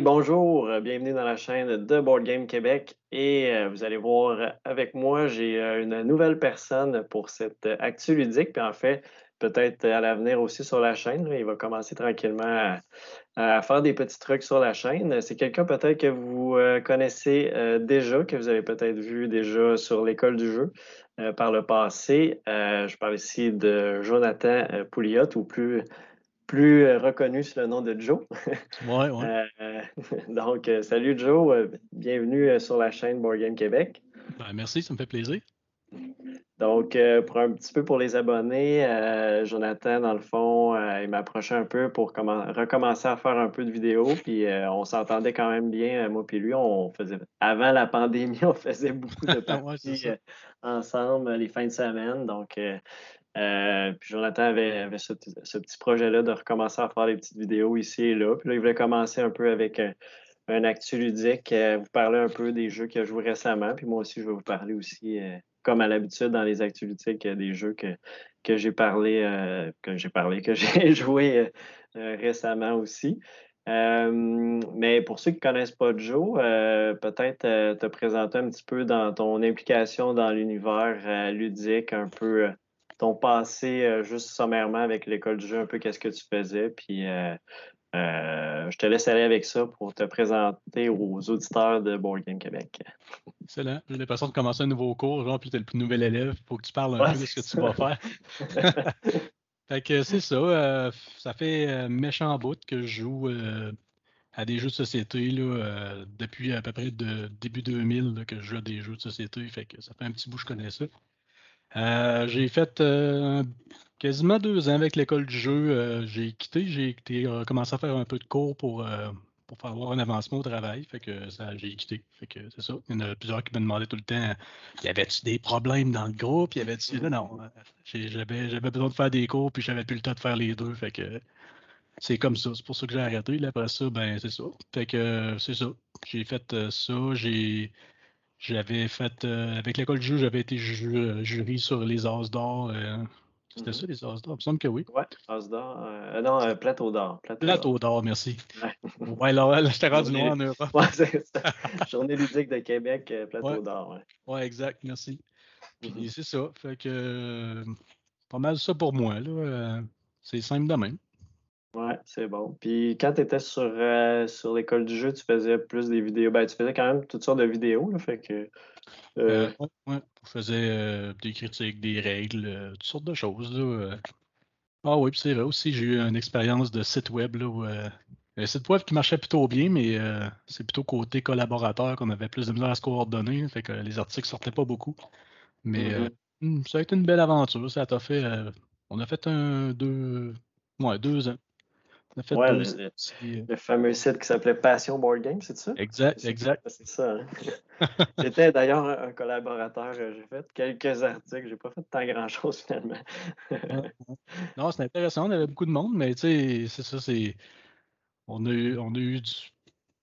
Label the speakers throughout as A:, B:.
A: Bonjour, euh, bienvenue dans la chaîne de Board Game Québec. Et euh, vous allez voir euh, avec moi, j'ai une nouvelle personne pour cette actu ludique. Puis en fait, peut-être à l'avenir aussi sur la chaîne. Il va commencer tranquillement à, faire des petits trucs sur la chaîne. C'est quelqu'un peut-être que vous connaissez déjà, que vous avez peut-être vu déjà sur l'école du jeu par le passé. je parle ici de Jonathan Pouliot, ou plus plus euh, reconnu sous le nom de Joe.
B: Ouais, ouais.
A: Euh, donc, euh, salut Joe, bienvenue sur la chaîne Board Game Québec.
B: Ben, merci, ça me fait plaisir.
A: Donc, pour un petit peu pour les abonnés, Jonathan, dans le fond, il m'approchait un peu pour recommencer à faire un peu de vidéos. Puis on s'entendait quand même bien, moi puis lui. On faisait avant la pandémie, on faisait beaucoup de parties ensemble les fins de semaine. Donc, euh, puis Jonathan avait, ce, petit projet-là de recommencer à faire des petites vidéos ici et là. Puis là, il voulait commencer un peu avec un, actu ludique, euh, vous parler un peu des jeux qu'il a joué récemment. Puis moi aussi, je vais vous parler aussi, euh, comme à l'habitude dans les actus ludiques, des jeux que, que j'ai parlé, que j'ai parlé, que j'ai joué récemment aussi. mais pour ceux qui ne connaissent pas Joe, peut-être te présenter un petit peu dans ton implication dans l'univers ludique, un peu ton passé euh, juste sommairement avec l'école du jeu, un peu qu'est-ce que tu faisais. Puis euh, euh, je te laisse aller avec ça pour te présenter aux auditeurs de Board Game Québec.
B: Excellent. J'ai l'impression de commencer un nouveau cours, genre, puis tu es le nouvel élève. Il faut que tu parles un peu de ce que tu vas faire. fait que c'est ça. ça fait méchant bout que je joue à des jeux de société là, depuis à peu près de début 2000 que je joue à des jeux de société. Fait que ça fait un petit bout que je connais ça. Euh, j'ai fait euh, quasiment deux ans avec l'école du jeu. Euh, j'ai quitté, j'ai commencé à faire un peu de cours pour, pour faire avoir un avancement au travail. Fait que ça, j'ai quitté. Fait que c'est ça. Il y en a plusieurs qui me demandaient tout le temps y avait-tu des problèmes dans le groupe? Y avait-tu. Non, non. J'avais, j'avais besoin de faire des cours, puis j'avais plus le temps de faire les deux. Fait que c'est comme ça. C'est pour ça que j'ai arrêté. Après ça, ben c'est ça. Fait que c'est ça. J'ai fait ça. J'ai. J'avais fait, euh, avec l'école du jeu, j'avais été euh, jury sur les As d'or. Euh, c'était mm-hmm. ça, les As d'or? Il me semble que oui.
A: Oui, As d'or. non, Plateau d'or.
B: Plateau, d'or, merci. Ouais, là, là j'étais rendu loin en Europe.
A: Oui, c'est ça. Journée ludique de Québec, Plateau d'or.
B: Oui, ouais, exact, merci. Puis mm-hmm. c'est ça. Fait que, pas mal ça pour moi. c'est simple de même.
A: Ouais, c'est bon. Puis quand tu étais sur, euh, sur l'école du jeu, tu faisais plus des vidéos. Ben, tu faisais quand même toutes sortes de vidéos, là, fait que.
B: Euh... euh ouais, Je faisais des critiques, des règles, toutes sortes de choses. Là, Ah oui, puis c'est vrai aussi, j'ai eu une expérience de site web là, où, un site web qui marchait plutôt bien, mais c'est plutôt côté collaborateur qu'on avait plus de misère à se coordonner. Fait que les articles sortaient pas beaucoup. Mais mm-hmm. hmm, ça a été une belle aventure. Ça t'a fait. on a fait un deux. Ouais, deux ans.
A: Ouais, euh, le, fameux site qui s'appelait Passion Board Game, c'est ça?
B: Exact, exact.
A: C'est ça. Hein. J'étais d'ailleurs un, collaborateur. Euh, j'ai fait quelques articles. J'ai pas fait tant grand-chose finalement.
B: non, c'est intéressant. On avait beaucoup de monde, mais tu sais, c'est ça. c'est On a eu, on a eu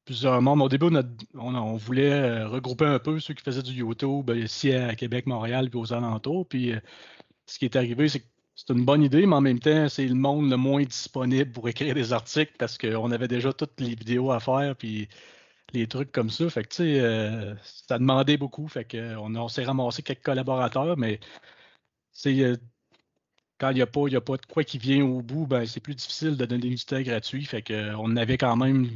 B: plusieurs membres. Au début, on, voulait euh, regrouper un peu ceux qui faisaient du YouTube ici à Québec, Montréal, puis aux alentours. Puis ce qui est arrivé, c'est que c'est une bonne idée, mais en même temps, c'est le monde le moins disponible pour écrire des articles parce qu'on avait déjà toutes les vidéos à faire, puis les trucs comme ça. Fait que, tu sais, euh, ça demandait beaucoup. Fait que, on, s'est ramassé quelques collaborateurs, mais c'est euh, quand il n'y a, pas, a pas de quoi qui vient au bout, ben, c'est plus difficile de donner du temps gratuit. Fait que, on avait quand même,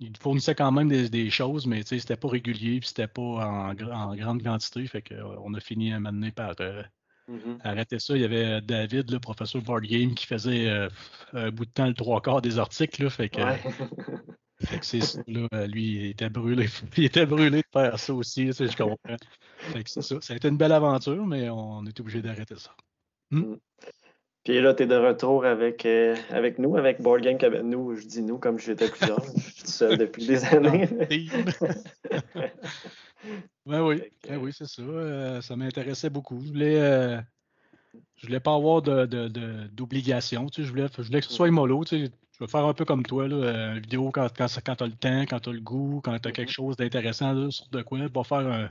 B: il fournissait quand même des, choses, mais c'était pas régulier, puis c'était pas en, grande quantité. Fait que, on a fini à m'amener par. Euh, Mm-hmm. Arrêtez ça, il y avait David, le professeur Board Game, qui faisait euh, un bout de temps le trois quarts des articles. Là, fait que, c'est ça, là, lui, il était brûlé. Il était brûlé de faire ça aussi, je comprends. Fait que c'est ça. Ça a été une belle aventure, mais on est obligé d'arrêter ça.
A: Hmm? Mm. Puis là, tu es de retour avec, euh, avec nous, avec Board Game Nous, je dis nous comme j'étais plusieurs. je suis seul depuis des années.
B: Ben oui, ben oui c'est ça. Euh, ça m'intéressait beaucoup. Je voulais, euh, je voulais pas avoir d'obligation. De, de, tu sais, je, voulais, je voulais que ce soit mollo. Tu sais, je veux faire un peu comme toi, là, euh, une vidéo quand, quand, quand tu as le temps, quand tu as le goût, quand tu as quelque mm-hmm. chose d'intéressant sur de quoi. Pas faire un,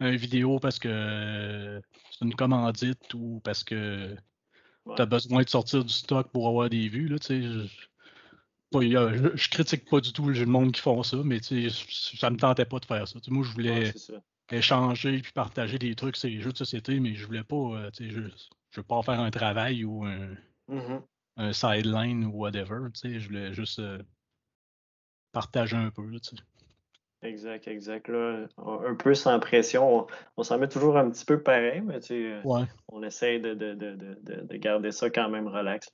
B: un vidéo parce que c'est une commandite ou parce que tu as besoin de sortir du stock pour avoir des vues. Là, tu sais, je, critique pas du tout le monde qui font ça, mais ça me tentait pas de faire ça. moi, je voulais échanger puis partager des trucs sur les jeux de société, mais je voulais pas, euh, je, je veux pas faire un travail ou un, mm-hmm. sideline ou whatever. Je voulais juste euh, partager un peu.
A: Exact, exact. Là, un peu sans pression. On, s'en met toujours un petit peu pareil, mais tu on essaye de, de, garder ça quand même relax.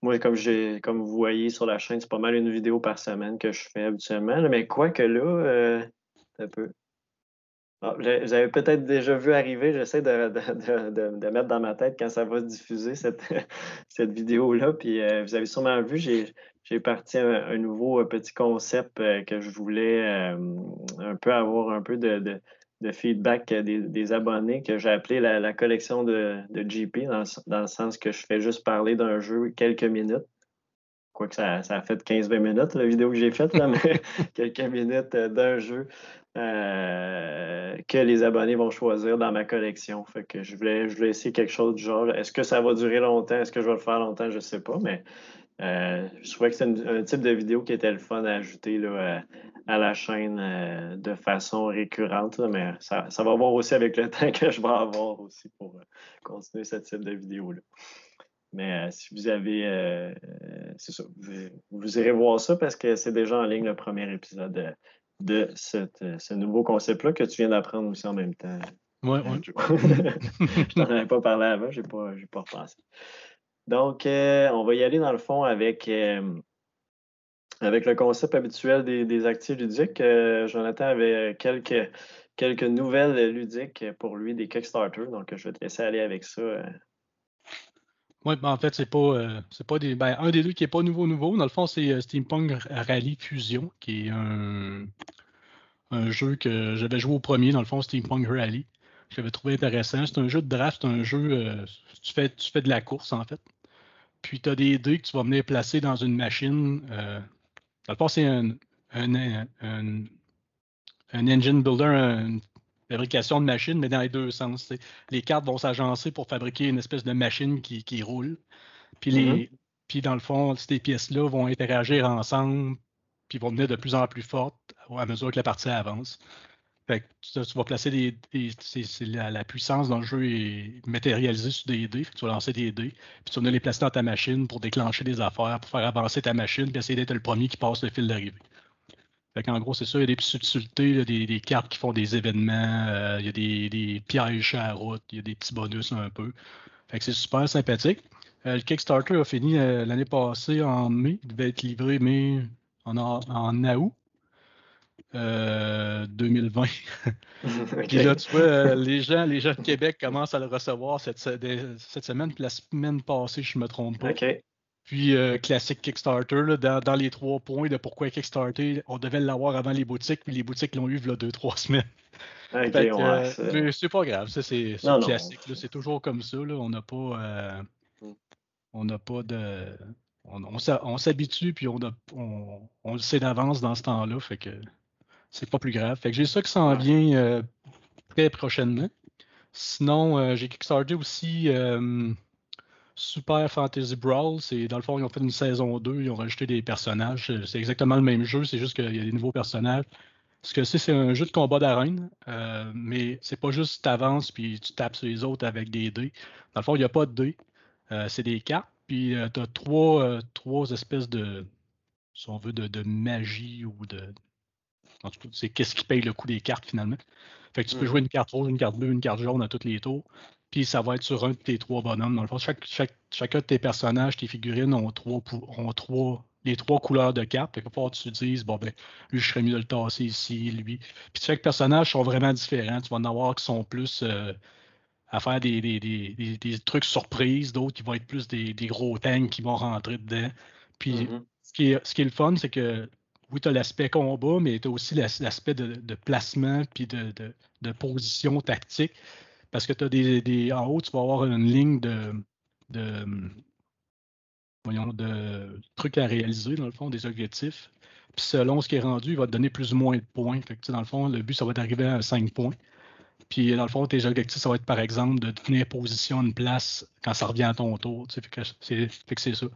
A: Moi, comme j'ai comme vous voyez sur la chaîne, c'est pas mal une vidéo par semaine que je fais habituellement. mais quoi que là, euh, un peu. Ah, vous avez peut-être déjà vu arriver, j'essaie de, mettre dans ma tête quand ça va se diffuser, cette, cette vidéo-là. Puis euh, vous avez sûrement vu, j'ai j'ai parti un, nouveau euh, petit concept euh, que je voulais euh, un peu avoir un peu de, feedback des, abonnés que j'ai appelé la, collection de, GP, dans, le sens que je fais juste parler d'un jeu quelques minutes. Quoique ça, ça a fait 15-20 minutes, la vidéo que j'ai faite, mais quelques minutes d'un jeu que les abonnés vont choisir dans ma collection. Fait que je voulais, je voulais essayer quelque chose du genre. Est-ce que ça va durer longtemps? Est-ce que je vais le faire longtemps? Je ne sais pas, mais euh, je trouvais que c'est un type de vidéo qui était le fun à ajouter là, à, la chaîne euh, de façon récurrente, mais ça, va voir aussi avec le temps que je vais avoir aussi pour euh, continuer ce type de vidéo-là. Mais si vous avez, c'est ça, vous, irez voir ça parce que c'est déjà en ligne le premier épisode de, ce nouveau concept-là que tu viens d'apprendre aussi en même temps.
B: Oui, oui.
A: je t'en avais pas parlé avant, je n'ai pas, pas repensé. Donc, euh, on va y aller dans le fond avec, euh, avec le concept habituel des, actifs ludiques. Euh, Jonathan avait quelques, quelques nouvelles ludiques pour lui, des Kickstarter. Donc, je vais te laisser aller avec ça.
B: Oui, ben en fait, c'est pas, c'est pas des. Ben, un des deux qui n'est pas nouveau nouveau. Dans le fond, c'est Steampunk Rally Fusion, qui est un, un jeu que j'avais joué au premier, dans le fond, Steampunk Rally. J'avais trouvé intéressant. C'est un jeu de draft, c'est un jeu. tu, fais, tu fais de la course, en fait. Puis tu as des dés que tu vas venir placer dans une machine. Euh, dans le fond, c'est un, un, engine builder, une fabrication de machine, mais dans les deux sens. Les cartes vont s'agencer pour fabriquer une espèce de machine qui, roule. Puis, les, mm-hmm. puis dans le fond, ces pièces-là vont interagir ensemble, puis vont devenir de plus en plus fortes à mesure que la partie avance. Fait que tu, vas placer des. la, puissance dans le jeu est matérialisée sur des dés. tu vas lancer des dés. Puis tu vas les placer dans ta machine pour déclencher des affaires, pour faire avancer ta machine, puis essayer d'être le premier qui passe le fil d'arrivée. Fait qu'en gros, c'est ça, il y a des subtilités, des, des, cartes qui font des événements, euh, il y a des, pièges à route, il y a des petits bonus un peu. Fait que c'est super sympathique. Euh, le Kickstarter a fini euh, l'année passée en mai. Il devait être livré mai en, en août. 2020. Euh, puis là, tu vois, euh, les, gens, les gens de Québec commencent à le recevoir cette, cette semaine, puis la semaine passée, je ne me trompe pas. Puis, euh, classique Kickstarter, dans, les trois points de pourquoi Kickstarter, on devait l'avoir avant les boutiques, puis les boutiques l'ont eu il y a deux, trois semaines. c'est pas grave, ça c'est classique. C'est toujours comme ça. Là, on n'a pas. Mm. on n'a pas de. On, s'habitue, puis on, on, on, le sait d'avance dans ce temps-là. Fait que c'est pas plus grave. Fait que j'ai ça qui s'en vient euh, très prochainement. Sinon, euh, j'ai kickstarté aussi euh, Super Fantasy Brawl. C'est dans le fond, ils ont fait une saison 2, ils ont rajouté des personnages. C'est exactement le même jeu, c'est juste qu'il y a des nouveaux personnages. Ce que c'est, c'est un jeu de combat d'arène, mais c'est pas juste tu avances puis tu tapes sur les autres avec des dés. Dans le fond, il n'y a pas de dés. c'est des cartes, puis tu as trois, trois espèces de, si on veut, de magie ou de, en tout cas, c'est qu'est-ce qui paye le coût des cartes finalement. Fait que tu peux jouer une carte rouge, une carte bleue, une carte jaune à tous les tours. Puis ça va être sur un de tes trois bonhommes. Dans le fond, chaque, chacun de tes personnages, tes figurines ont trois, ont trois les trois couleurs de cartes. Fait que tu te dises, bon ben, lui, je serais mieux de le tasser ici, lui. Puis chaque personnage sont vraiment différents. Tu vas en avoir qui sont plus euh, à faire des, des, trucs surprises, d'autres qui vont être plus des, gros tanks qui vont rentrer dedans. Puis mm-hmm. ce, qui est, ce qui est le fun, c'est que oui, tu as l'aspect combat, mais tu as aussi l'aspect de, placement puis de, position tactique. Parce que tu as des, En haut, tu vas avoir une ligne de, voyons, de trucs à réaliser, dans le fond, des objectifs. Puis selon ce qui est rendu, il va te donner plus ou moins de points. Fait dans le fond, le but, ça va d'arriver à 5 points. Puis dans le fond, tes objectifs, ça va être par exemple de tenir position une place quand ça revient à ton tour. Fait que c'est ça.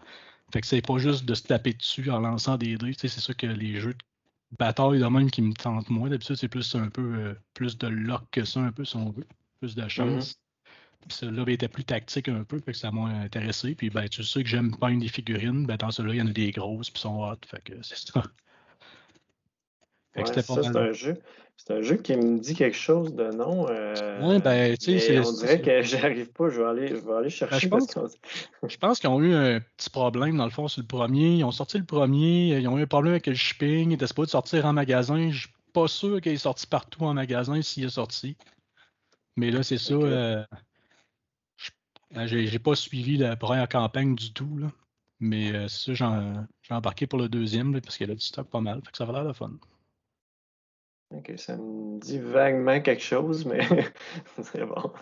B: Fait que c'est pas juste de se taper dessus en lançant des dés. C'est ça que les jeux de bataille de même qui me tentent moins. D'habitude, c'est plus un peu euh, plus de lock que ça, un peu, si on veut. Plus de chance. Puis celui-là ben, était plus tactique un peu, fait que ça m'a intéressé. Puis ben, tu sais que j'aime pas une des figurines, ben dans celui-là, il y en a des grosses puis sont hot. Fait que c'est ça.
A: Ça, c'est un jeu. C'est un jeu qui me dit quelque chose de non. Euh,
B: oui, ben, tu sais,
A: On dirait que j'arrive pas, je vais aller, je vais aller ben, chercher.
B: je pense, je pense qu'ils ont eu un petit problème, dans le fond, sur le premier. Ils ont sorti le premier, ils ont eu un problème avec le shipping, ils étaient supposés sortir en magasin. Je suis pas sûr qu'il est sorti partout en magasin s'il est sorti. Mais là, c'est ça. Euh, ben, j'ai pas suivi la première campagne du tout. Là. Mais euh, c'est ça, j'ai embarqué pour le deuxième parce qu'il a du stock pas mal. Fait que ça va l'air de fun.
A: Ok, ça me dit vaguement quelque chose, mais c'est bon.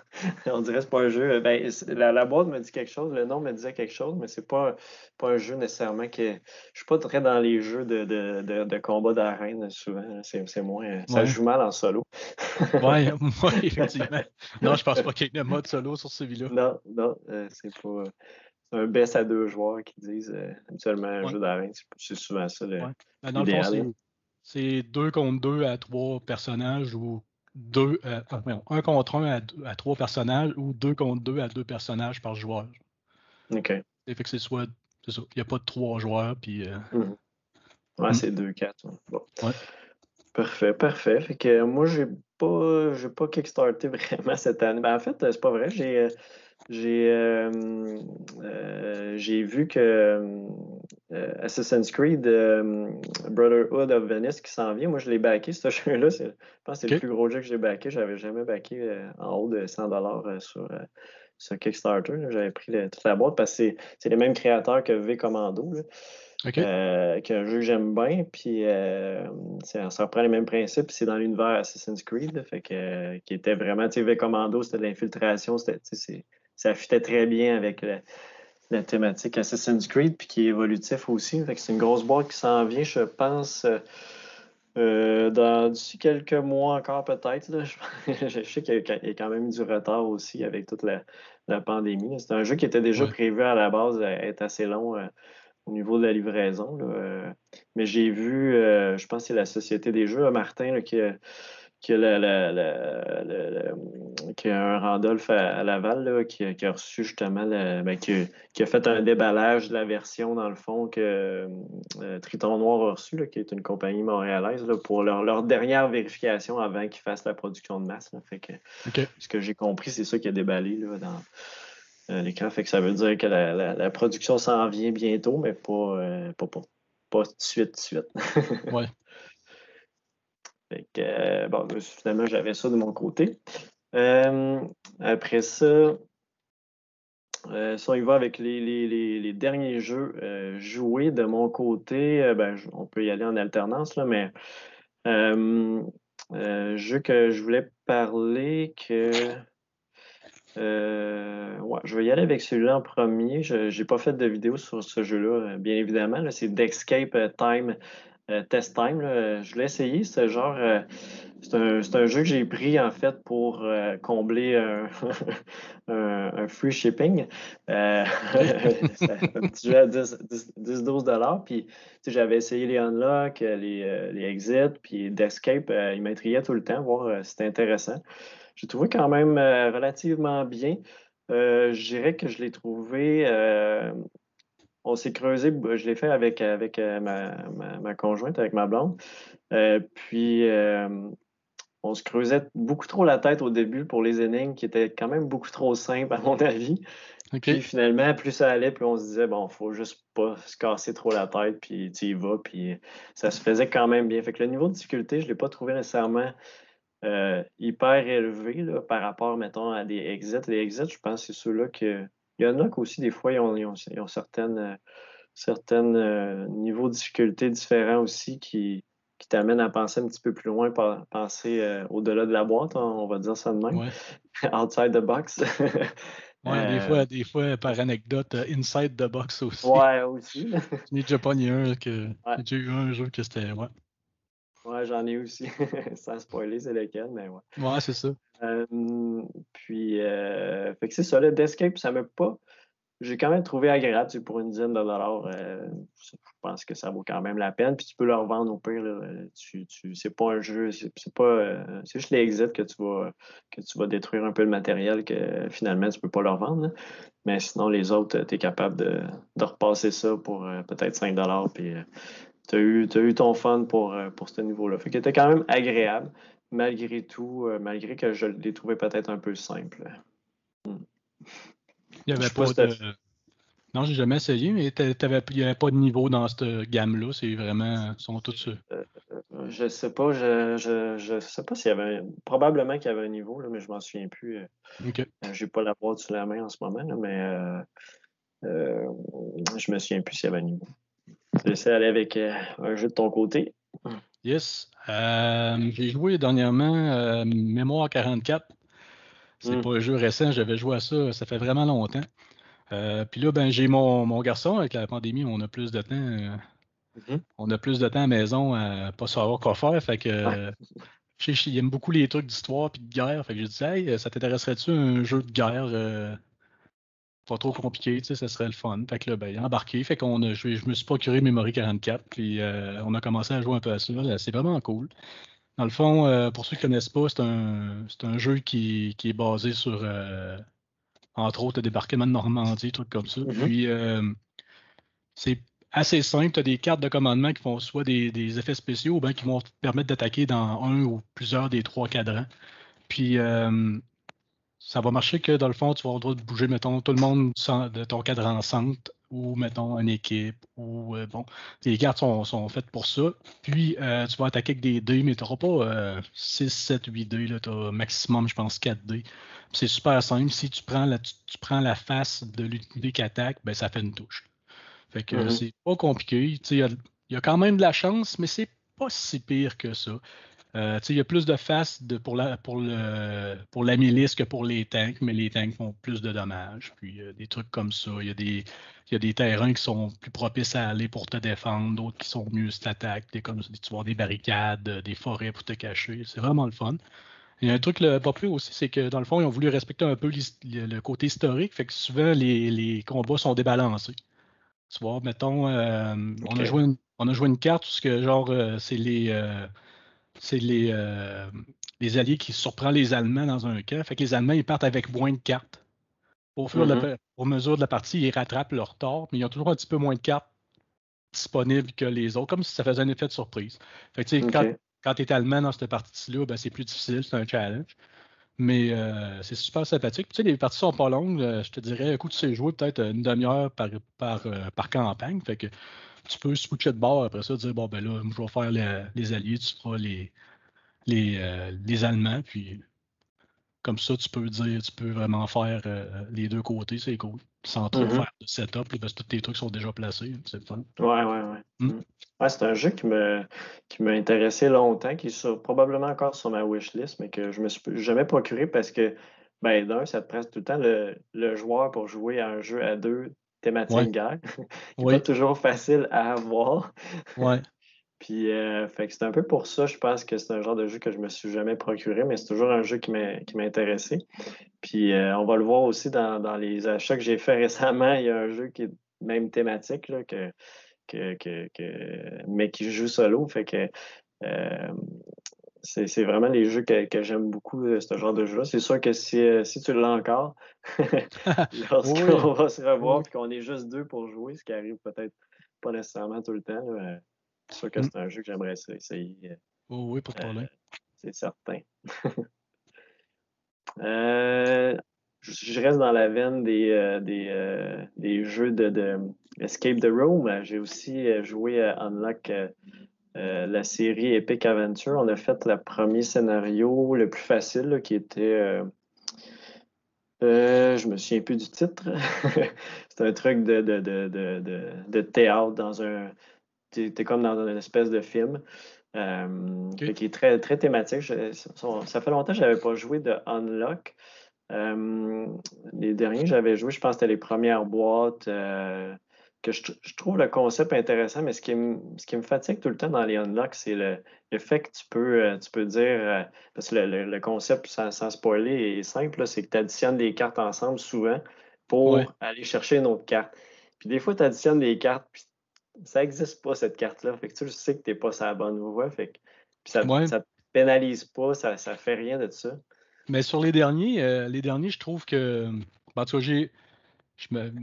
A: On dirait que c'est pas un jeu. Ben, la, boîte me dit quelque chose, le nom me disait quelque chose, mais c'est pas, pas un jeu nécessairement que. Je suis pas très dans les jeux de, de, de, combat d'arène souvent. C'est moins. Ça joue mal en solo.
B: ouais, effectivement. Non, je pense pas qu'il y ait un mode solo sur celui-là.
A: Non, non, euh, c'est pas. C'est un baisse à deux joueurs qui disent euh, habituellement un jeu d'arène. C'est souvent ça. Le,
B: ben, dans le fond, c'est deux contre deux à trois personnages ou deux, euh, ah, un contre un à, trois personnages ou deux contre deux à deux personnages par joueur.
A: OK.
B: fait que c'est soit. C'est ça. Il n'y a pas de trois joueurs. Puis, euh, mhm.
A: Ouais, mm. c'est deux, quatre. Bon. Parfait, parfait. Fait que moi, j'ai pas, j'ai pas kickstarté vraiment cette année. Ben, en fait, c'est pas vrai. J'ai, euh, j'ai, j'ai vu que euh, Assassin's Creed euh, Brotherhood of Venice qui s'en vient. Moi, je l'ai backé, ce jeu-là. Je pense que c'est le plus gros jeu que j'ai backé. J'avais jamais backé euh, en haut de 100$ sur, sur Kickstarter. J'avais pris toute la boîte parce que c'est les mêmes créateurs que V Commando. qui est un jeu que j'aime bien, puis ça reprend les mêmes principes, c'est dans l'univers Assassin's Creed, fait que, qui était vraiment, tu V Commando, c'était de l'infiltration, ça fitait très bien avec la thématique Assassin's Creed, puis qui est évolutif aussi. c'est une grosse boîte qui s'en vient, je pense, euh, euh, dans d'ici quelques mois encore peut-être. Je, sais qu'il y, a quand même eu du retard aussi avec toute la, pandémie. C'est un jeu qui était déjà prévu à la base à être assez long euh, au niveau de la livraison. Mais j'ai vu, je pense que c'est la Société des Jeux, Martin, qui a que a un Randolph à, Laval qui, a reçu justement, ben, qui, a fait un déballage de la version, dans le fond, que euh, Triton Noir a reçu, qui est une compagnie montréalaise, pour leur, dernière vérification avant qu'ils fassent la production de masse. Fait que, Ce que j'ai compris, c'est ça qui a déballé dans euh, l'écran. Fait que ça veut dire que la, production s'en vient bientôt, mais pas, euh, pas, pas, pas, de suite, de suite.
B: ouais.
A: Fait que, euh, bon, finalement, j'avais ça de mon côté. Euh, après ça, euh, si on y va avec les, derniers jeux joués de mon côté, ben, on peut y aller en alternance, là, mais jeu que je voulais parler, que ouais, je vais y aller avec celui-là en premier. Je n'ai pas fait de vidéo sur ce jeu-là, bien évidemment. C'est Dexcape Time euh, test time. Je l'ai essayé. C'est genre. Euh, c'est un, jeu que j'ai pris en fait pour euh, combler un, free shipping. ça, petit jeu à 10-12$. Puis j'avais essayé les unlock, les, les exits, puis d'escape. il m'intriguait tout le temps, voir si c'était intéressant. J'ai trouvé quand même relativement bien. je dirais que je l'ai trouvé on s'est creusé, je l'ai fait avec, avec euh, ma, conjointe, avec ma blonde. Euh, puis, euh, on se creusait beaucoup trop la tête au début pour les énigmes qui étaient quand même beaucoup trop simples, à mon avis. Puis finalement, plus ça allait, plus on se disait, bon, faut juste pas se casser trop la tête, puis tu y vas, puis ça se faisait quand même bien. Fait que le niveau de difficulté, je ne l'ai pas trouvé nécessairement hyper élevé par rapport, mettons, à des exits. Les exits, je pense que c'est ceux-là que il y en a qu'aussi, des fois, ils ont, ils ont, certaines, euh, certaines euh, niveaux de difficulté différents aussi qui, qui t'amènent à penser un petit peu plus loin, penser euh, au-delà de la boîte, on va dire ça de même. Outside the box.
B: ouais, des, fois, des fois, par anecdote, inside the box aussi.
A: Ouais, aussi.
B: J'ai déjà pas un que. J'ai eu un jour que c'était. Ouais.
A: Ouais, j'en ai aussi. Sans spoiler, c'est lequel, mais ouais.
B: Ouais, c'est ça.
A: puis, euh, fait que c'est ça, le Deathscape, ça m'a pas j'ai quand même trouvé agréable. Pour une dizaine de dollars, euh, je pense que ça vaut quand même la peine. Puis tu peux le revendre au pire. Tu, tu, c'est pas un jeu, c'est, pas. Euh, c'est juste les exits que tu vas que tu vas détruire un peu le matériel que finalement tu peux pas le revendre. Mais sinon, les autres, tu es capable de, repasser ça pour euh, peut-être 5 dollars. Puis tu as eu, eu ton fun pour, pour ce niveau-là. Fait que était quand même agréable, malgré tout, malgré que je l'ai trouvé peut-être un peu simple. Hmm.
B: Il n'y avait pas de. Non, j'ai jamais essayé, mais il n'y avait pas de niveau dans cette gamme-là. C'est vraiment. Ils sont tous.
A: Euh, euh, je sais pas. Je, je, je sais pas s'il y avait. Probablement qu'il y avait un niveau, là, mais je m'en souviens plus. Euh.
B: OK.
A: Je n'ai pas la boîte sous la main en ce moment, mais je me souviens plus s'il y avait un niveau. Tu laisser aller avec un jeu de ton côté.
B: Yes. j'ai joué dernièrement Mémoire 44. C'est hmm. pas un jeu récent, j'avais joué à ça, ça fait vraiment longtemps. Euh, puis là, ben, j'ai mon, mon, garçon, avec la pandémie, on a plus de temps. Euh, mm-hmm. On a plus de temps à la maison à pas savoir quoi faire. Fait que il aime beaucoup les trucs d'histoire et de guerre. Fait que j'ai dit Hey, ça t'intéresserait-tu un jeu de guerre pas trop compliqué, tu sais, ça serait le fun. Fait que là, ben, embarqué. Fait qu'on a, je, je, me suis procuré Memory 44, puis on a commencé à jouer un peu à ça. C'est vraiment cool. Dans le fond, euh, pour ceux qui ne connaissent pas, c'est un, un, jeu qui, qui, est basé sur, euh, entre autres, le débarquement de Normandie, trucs comme ça. Mm-hmm. Puis, euh, c'est assez simple. Tu as des cartes de commandement qui font soit des, effets spéciaux ou bien qui vont te permettre d'attaquer dans un ou plusieurs des trois cadrans. Puis, ça va marcher que dans le fond, tu vas avoir le droit de bouger, mettons, tout le monde de ton cadran centre ou mettons une équipe ou euh, bon, les cartes sont, faites pour ça. Puis euh, tu vas attaquer avec des dés, mais tu n'auras pas 6, 7, 8 dés, tu as maximum, je pense, 4 dés. C'est super simple. Si tu prends la, tu, prends la face de l'unité qui attaque, ben, ça fait une touche. Fait que mm-hmm. c'est pas compliqué. Il y, y a, quand même de la chance, mais c'est pas si pire que ça. Euh, il y a plus de face pour, la, pour, le, pour la milice que pour les tanks, mais les tanks font plus de dommages. Puis euh, des trucs comme ça. Il y, a des, il y a des terrains qui sont plus propices à aller pour te défendre, d'autres qui sont mieux si tu comme tu vois des barricades, des forêts pour te cacher. C'est vraiment le fun. Il y a un truc pas plus aussi, c'est que dans le fond, ils ont voulu respecter un peu le côté historique, fait que souvent les, combats sont débalancés. Tu vois, mettons, euh, on, a joué une, on a joué une carte où que, genre, c'est les c'est les, euh, les Alliés qui surprennent les Allemands dans un cas. Fait que les Allemands, ils partent avec moins de cartes. Au fur et à mm-hmm. mesure de la partie, ils rattrapent leur tort, mais ils ont toujours un petit peu moins de cartes disponibles que les autres, comme si ça faisait un effet de surprise. Fait que, quand, quand tu es allemand dans cette partie-là, ben, c'est plus difficile, c'est un challenge. Mais euh, c'est super sympathique. Tu sais, les parties sont pas longues. Euh, je te dirais, écoute, tu sais jouer peut-être une demi-heure par, par, par campagne. Fait que tu peux switcher de bord après ça, dire bon ben là, je vais faire les, alliés, tu feras les, les, euh, les, Allemands, puis comme ça, tu peux dire, tu peux vraiment faire euh, les deux côtés, c'est cool. Sans trop mm-hmm. faire de setup, parce que tous tes trucs sont déjà placés. C'est fun.
A: Ouais, ouais, ouais. Hmm? Mm. ouais c'est un jeu qui me qui m'a intéressé longtemps, qui est probablement encore sur ma wishlist, mais que je me suis jamais procuré parce que ben d'un, ça te presse tout le temps le, le joueur pour jouer à un jeu à deux thématique guerre, qui n'est pas toujours facile à avoir.
B: Ouais.
A: Puis, euh, fait que c'est un peu pour ça, je pense que c'est un genre de jeu que je me suis jamais procuré, mais c'est toujours un jeu qui m'a intéressé. Puis, euh, on va le voir aussi dans, les achats que j'ai fait récemment. Il y a un jeu qui est même thématique, là, que, que, mais qui joue solo. Fait que euh, c'est vraiment les jeux que, j'aime beaucoup, euh, ce genre de jeu-là. C'est sûr que si, euh, tu l'as encore, lorsqu'on va se revoir et qu'on est juste deux pour jouer, ce qui arrive peut-être pas nécessairement tout le temps, c'est sûr que mm. c'est un jeu que j'aimerais essayer.
B: Euh, oui, pas de problème.
A: c'est certain. je reste dans la veine des, des, jeux de, Escape the Room. J'ai aussi joué à Unlock euh, la série Epic Adventure, on a fait le premier scénario, le plus facile, qui était. Euh, euh, je me souviens plus du titre. c'est un truc de, de, théâtre dans un. T'es comme dans une espèce de film. qui est très, très thématique. ça fait longtemps que je n'avais pas joué de Unlock. les derniers que j'avais joué, je pense que c'était les premières boîtes je, trouve le concept intéressant, mais ce qui, me, ce qui me fatigue tout le temps dans les unlocks, c'est le, fait que tu peux, euh, tu peux dire, euh, parce que le, concept, sans, spoiler, est simple, c'est que tu additionnes des cartes ensemble souvent, pour aller chercher une autre carte. Puis des fois, tu additionnes des cartes, puis ça n'existe pas, cette carte-là. Fait que tu sais que tu n'es pas sur la bonne voie. Fait que, puis ça ne pénalise pas, ça ne fait rien de ça.
B: Mais sur les derniers, euh, les derniers, je trouve que. En tout cas, j'ai.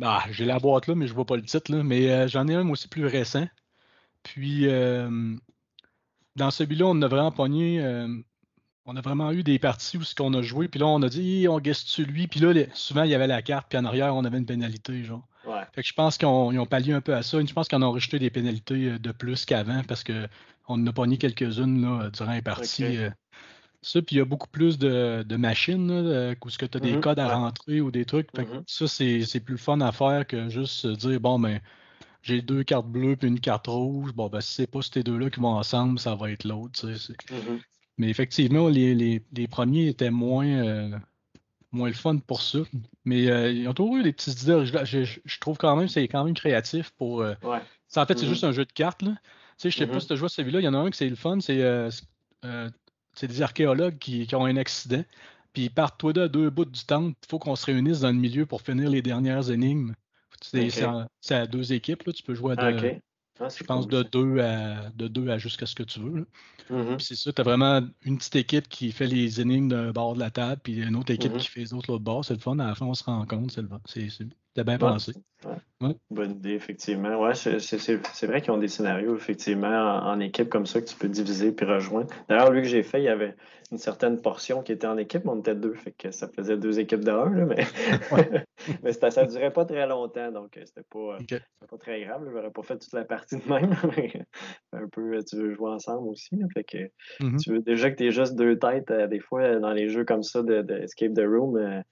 B: Ah, j'ai la boîte là, mais je ne vois pas le titre. Là, mais euh, j'en ai un aussi plus récent. Puis euh, dans celui-là, on a vraiment pogné on a vraiment eu des parties où ce qu'on a joué, puis là, on a dit, on guesse lui, puis là, souvent, il y avait la carte, puis en arrière, on avait une pénalité, genre. Fait que je pense qu'ils ont, pallié un peu à ça. Je pense qu'ils ont rejeté des pénalités euh, de plus qu'avant parce qu'on en a pogné quelques-unes durant les parties. Euh. Ça, puis il y a beaucoup plus de, machines, là, où ce que tu as des mm-hmm. codes à rentrer ou des trucs. Mm-hmm. Ça, c'est plus fun à faire que juste dire, bon, ben, j'ai deux cartes bleues puis une carte rouge. Bon, ben, si c'est pas ces deux-là qui vont ensemble, ça va être l'autre. Mm-hmm. Mais effectivement, les, premiers étaient moins, euh, moins le fun pour ça. Mais euh, ils ont toujours eu des petites idées. Je, trouve quand même que c'est quand même créatif pour. Euh, ça, en fait, c'est juste un jeu de cartes. Là. Tu sais, je sais pas si tu joué à celui-là. Il y en a un qui c'est le fun, c'est c'est des archéologues qui, ont un accident. Puis ils partent toi à deux bouts du temple. Il faut qu'on se réunisse dans le milieu pour finir les dernières énigmes. C'est à deux équipes. Là. Tu peux jouer à deux, ah, je pense de deux à, de deux à jusqu'à ce que tu veux. Mm-hmm. C'est ça, tu as vraiment une petite équipe qui fait les énigmes d'un bord de la table, puis une autre équipe mm-hmm. qui fait les autres l'autre bord. C'est le fun. À la fin, on se rend compte. C'est T'as bien pensé.
A: Bonne idée, effectivement. Ouais, c'est vrai qu'ils ont des scénarios, effectivement, en, équipe comme ça que tu peux diviser puis rejoindre. D'ailleurs, lui que j'ai fait, il y avait une certaine portion qui était en équipe, mais on était deux, fait que ça faisait deux équipes de un, mais, mais ça ne durait pas très longtemps, donc euh, c'était pas, euh, pas très grave. Je n'aurais pas fait toute la partie de même, mais un peu, tu veux jouer ensemble aussi. fait que mm-hmm. tu veux déjà que tu es juste deux têtes, euh, des fois, dans les jeux comme ça de, de Escape the Room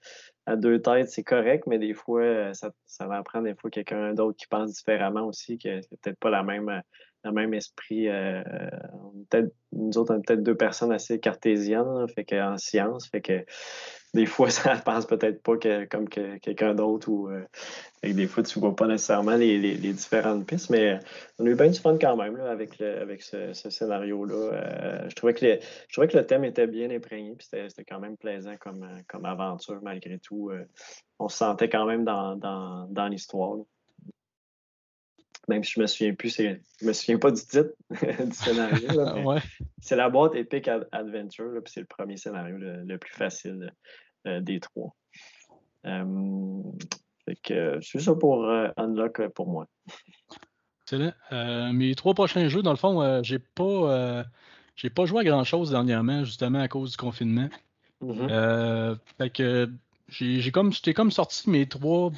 A: à deux têtes, c'est correct, mais des fois, euh, ça, ça va prendre des fois quelqu'un d'autre qui pense différemment aussi, que c'est peut-être pas la même, euh, le même esprit. Euh, nous autres, on est peut-être deux personnes assez cartésiennes, fait que, en science, fait que des fois, ça ne pense peut-être pas que, comme que, quelqu'un d'autre ou euh, des fois, tu vois pas nécessairement les, différentes pistes, mais on a eu bien du fun quand même avec, avec ce, scénario-là. Euh, je, trouvais que je trouvais que le thème était bien imprégné, puis c'était quand même plaisant comme, comme aventure malgré tout. On se sentait quand même dans, dans, l'histoire. Même si je me souviens plus, je me souviens pas du titre du scénario. C'est la boîte Epic Adventure, puis c'est le premier scénario le, plus facile euh, des trois. Euh, c'est ça pour euh, Unlock pour moi.
B: Excellent. mes trois prochains jeux, dans le fond, j'ai pas j'ai pas joué à grand chose dernièrement, justement à cause du confinement. Mm-hmm. fait que j'ai comme j'étais comme sorti mes trois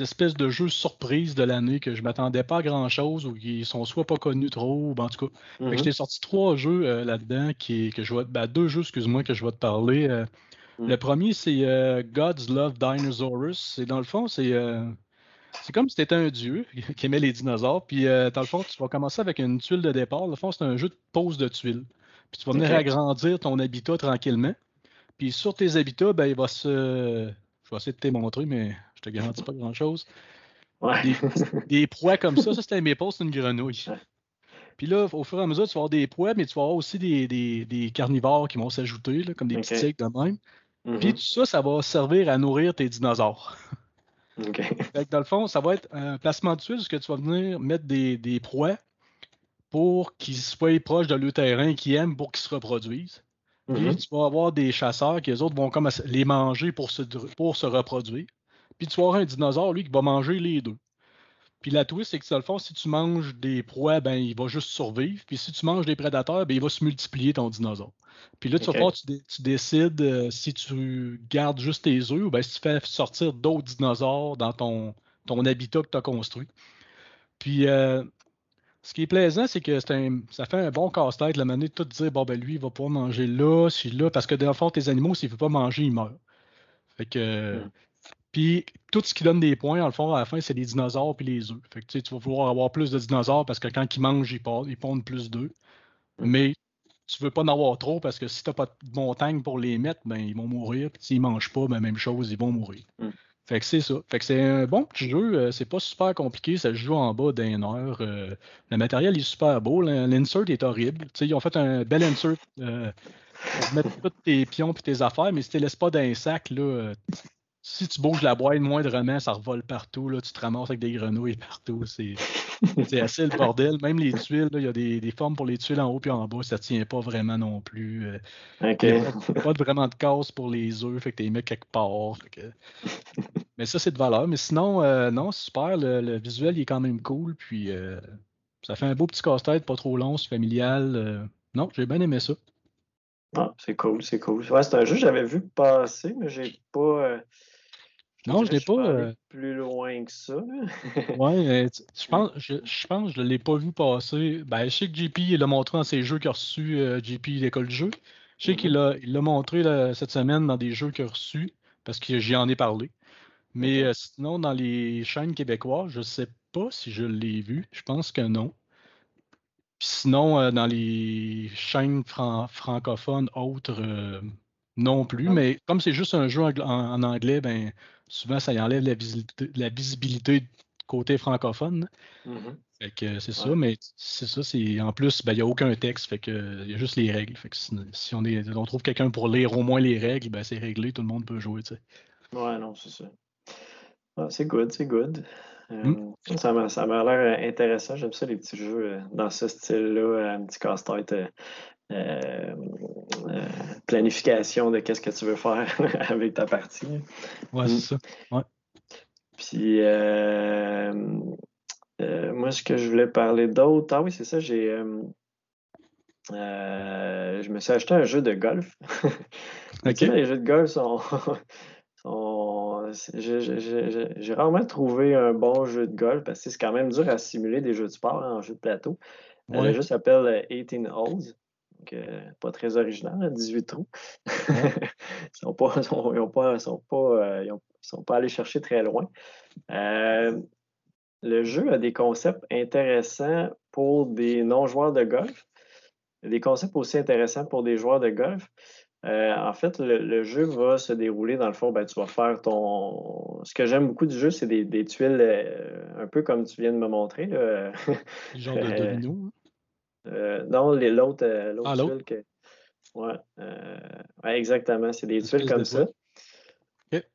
B: espèces de jeux surprises de l'année que je m'attendais pas à grand chose ou qui sont soit pas connus trop, ou ben, en tout cas. Mm je t'ai sorti trois jeux euh, là-dedans qui que je vais ben, deux jeux, excuse-moi, que je vais te parler. Euh. Mm. Le premier, c'est euh, God's Love Dinosaurus. C'est dans le fond, c'est c'est comme si tu étais un dieu qui aimait les dinosaures. Puis dans le fond, tu vas commencer avec une tuile de départ. Dans le fond, c'est un jeu de pose de tuiles. Puis tu vas venir agrandir ton habitat tranquillement. Puis sur tes habitats, ben, il va se. Je vais essayer de te montrer, mais je te garantis pas grand-chose. Des, proies comme ça, ça c'était mes postes, c'est une grenouille. Puis là, au fur et à mesure, tu vas avoir des proies, mais tu vas avoir aussi des, carnivores qui vont s'ajouter, comme des petits tigres de même. Mm-hmm. Puis tout ça, ça va servir à nourrir tes dinosaures. dans le fond, ça va être un placement de tuiles où tu vas venir mettre des, des proies pour qu'ils soient proches de leur terrain qu'ils aiment pour qu'ils se reproduisent. Puis mm-hmm. tu vas avoir des chasseurs qui, eux autres, vont comme les manger pour se, pour se reproduire. Puis tu vas avoir un dinosaure, lui, qui va manger les deux. Puis la twist, c'est que dans le fond, si tu manges des proies, ben, il va juste survivre. Puis si tu manges des prédateurs, ben, il va se multiplier ton dinosaure. Puis là, tu vas voir, tu, décides euh, si tu gardes juste tes œufs ou ben, si tu fais sortir d'autres dinosaures dans ton, ton habitat que tu as construit. Puis euh, ce qui est plaisant, c'est que ça fait un bon casse-tête la manière de tout dire bon ben lui, il va pas manger là, si là, parce que dans le fond, tes animaux, s'il ne veut pas manger, il meurt. Fait que hmm. Puis tout ce qui donne des points, en le fond, à la fin, c'est les dinosaures puis les œufs. Fait que, tu vas vouloir avoir plus de dinosaures parce que quand ils mangent, ils, pondent, plus d'œufs. Mais tu veux pas en avoir trop parce que si tu n'as pas de montagne pour les mettre, ben ils vont mourir. Puis s'ils mangent pas, ben même chose, ils vont mourir. Mm. Fait que c'est ça. Fait que c'est un bon petit jeu. Euh, c'est pas super compliqué. Ça se joue en bas d'une heure. Euh, le matériel est super beau. L'insert est horrible. ils ont fait un bel insert euh, pour mettre tous tes pions et tes affaires, mais si tu les laisses pas dans un sac, là, si tu bouges la boîte moindrement, ça revole partout. Là, tu te ramasses avec des grenouilles partout. C'est assez le bordel. Même les tuiles, il y a des, formes pour les tuiles en haut et en bas. Ça ne tient pas vraiment non plus. Euh.
A: OK.
B: Il n'y a pas, vraiment de casse pour les œufs. Fait que tu les mets quelque part. Mais ça, c'est de valeur. Mais sinon, euh, non, super. Le, visuel, il est quand même cool. Puis euh, ça fait un beau petit casse-tête, pas trop long, c'est familial. non, j'ai bien aimé ça.
A: Ah, c'est cool, c'est cool. Ouais, c'est un jeu que j'avais vu passer, mais j'ai pas.
B: Non, je l'ai pas. Euh,
A: plus loin que ça.
B: ouais, je pense, je, pense que je ne l'ai pas vu passer. Ben, je sais que JP l'a montré dans ses jeux qu'il a reçus, euh, JP l'école du jeu. Je sais qu'il mm-hmm. l'a montré cette semaine dans des jeux qu'il a reçus, parce que j'y en ai parlé. Mais euh, sinon, dans les chaînes québécoises, je ne sais pas si je l'ai vu. Je pense que non. sinon, dans les chaînes francophones autres, non plus. Mais comme c'est juste un jeu en anglais, ben souvent, ça y enlève la visibilité, la visibilité côté francophone.
A: Mm-hmm.
B: Fait que c'est ça, mais c'est ça, c'est en plus, ben, il n'y a aucun texte, fait que il y a juste les règles. Fait que si, on, est, on trouve quelqu'un pour lire au moins les règles, ben c'est réglé, tout le monde peut jouer, tu sais.
A: Ouais, non, c'est ça. Ah, c'est good, c'est good. Euh, mm. Ça m'a l'air intéressant. J'aime ça, les petits jeux euh, dans ce style-là, un petit casse-tête. Euh, planification de qu'est-ce que tu veux faire avec ta partie.
B: Ouais, c'est ça. Ouais.
A: Puis, euh, euh, moi, ce que je voulais parler d'autre, ah oui, c'est ça, j'ai. Euh, je me suis acheté un jeu de golf. les jeux de golf sont. j'ai rarement trouvé un bon jeu de golf parce que c'est quand même dur à simuler des jeux de sport en jeu de plateau. Le jeu s'appelle 18 Holes. Donc, pas très original, 18 trous. ils sont pas, sont, pas, sont pas, euh, sont pas allés chercher très loin. Euh, le jeu a des concepts intéressants pour des non-joueurs de golf, des concepts aussi intéressants pour des joueurs de golf. Euh, en fait, le, jeu va se dérouler dans le fond, ben, tu vas faire ton. Ce que j'aime beaucoup du jeu, c'est des, tuiles un peu comme tu viens de me montrer. Là.
B: Genre de domino. Hein?
A: Euh, non, l'autre euh, ah, tuile que. Ouais, euh, ouais, exactement. C'est des tuiles comme ça.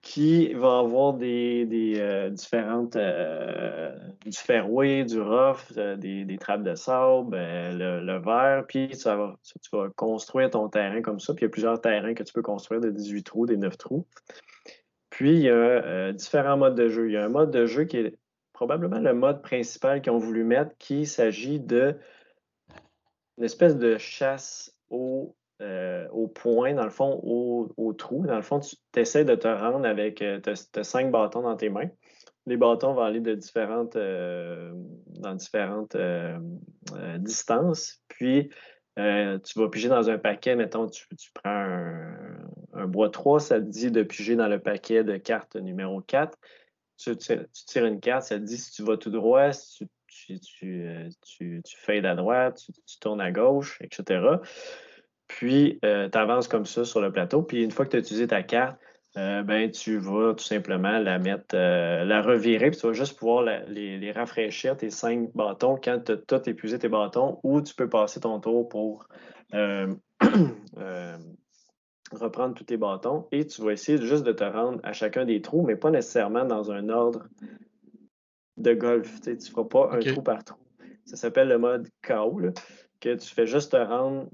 A: Qui vont avoir des, des différentes du fairway, du rough, des, des, trappes de sable, le, le, verre, puis tu vas construire ton terrain comme ça. Puis il y a plusieurs terrains que tu peux construire de 18 trous, des 9 trous. Puis il y a différents modes de jeu. Il y a un mode de jeu qui est probablement le mode principal qu'ils ont voulu mettre, qui s'agit de une espèce de chasse au, euh, au point, dans le fond, au, trou. Dans le fond, tu essaies de te rendre avec. Euh, tu as, cinq bâtons dans tes mains. Les bâtons vont aller différentes, euh, dans différentes distances. Puis, tu vas piger dans un paquet. Mettons, tu, prends un, bois 3, ça te dit de piger dans le paquet de cartes numéro 4. Tu, tires une carte, ça te dit si tu vas tout droit, si tu tu, à droite, tu, tournes à gauche, etc. Puis, euh, tu avances comme ça sur le plateau. Puis, une fois que tu as utilisé ta carte, euh, ben, tu vas tout simplement la mettre, la revirer, puis tu vas juste pouvoir les, rafraîchir, tes cinq bâtons, quand tu as tout épuisé tes bâtons, ou tu peux passer ton tour pour reprendre tous tes bâtons et tu vas essayer juste de te rendre à chacun des trous, mais pas nécessairement dans un ordre de golf. Tu ne feras pas un trou par trou. Ça s'appelle le mode KO, que tu fais juste te rendre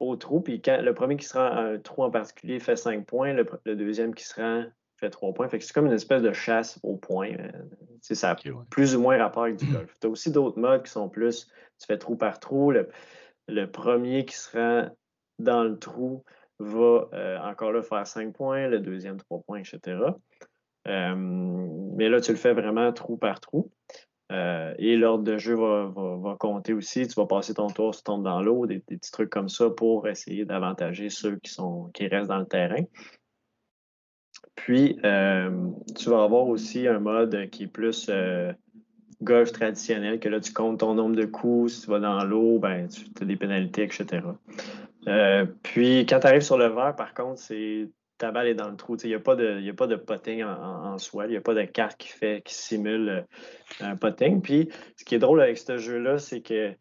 A: au trou, puis quand le premier qui se rend à un trou en particulier fait 5 points, le, deuxième qui se rend fait 3 points. Fait que c'est comme une espèce de chasse au point. C'est euh, ça a plus ou moins rapport avec du golf. Tu as aussi d'autres modes qui sont plus tu fais trou par trou. Le, premier qui se rend dans le trou va euh, encore là faire 5 points, le deuxième 3 points, etc. Euh, mais là, tu le fais vraiment trou par trou. Euh, et l'ordre de jeu va, compter aussi. Tu vas passer ton tour, tu tombes dans l'eau, des, petits trucs comme ça pour essayer d'avantager ceux qui, sont, qui restent dans le terrain. Puis, euh, tu vas avoir aussi un mode qui est plus golf traditionnel, que là, tu comptes ton nombre de coups. Si tu vas dans l'eau, ben, tu as des pénalités, etc. puis, quand tu arrives sur le verre, par contre, c'est ta balle est dans le trou. Il n'y a, pas de, a pas de potting en, soi. Il n'y a pas de carte qui fait qui simule euh, un potting. Puis ce qui est drôle avec ce jeu-là, c'est que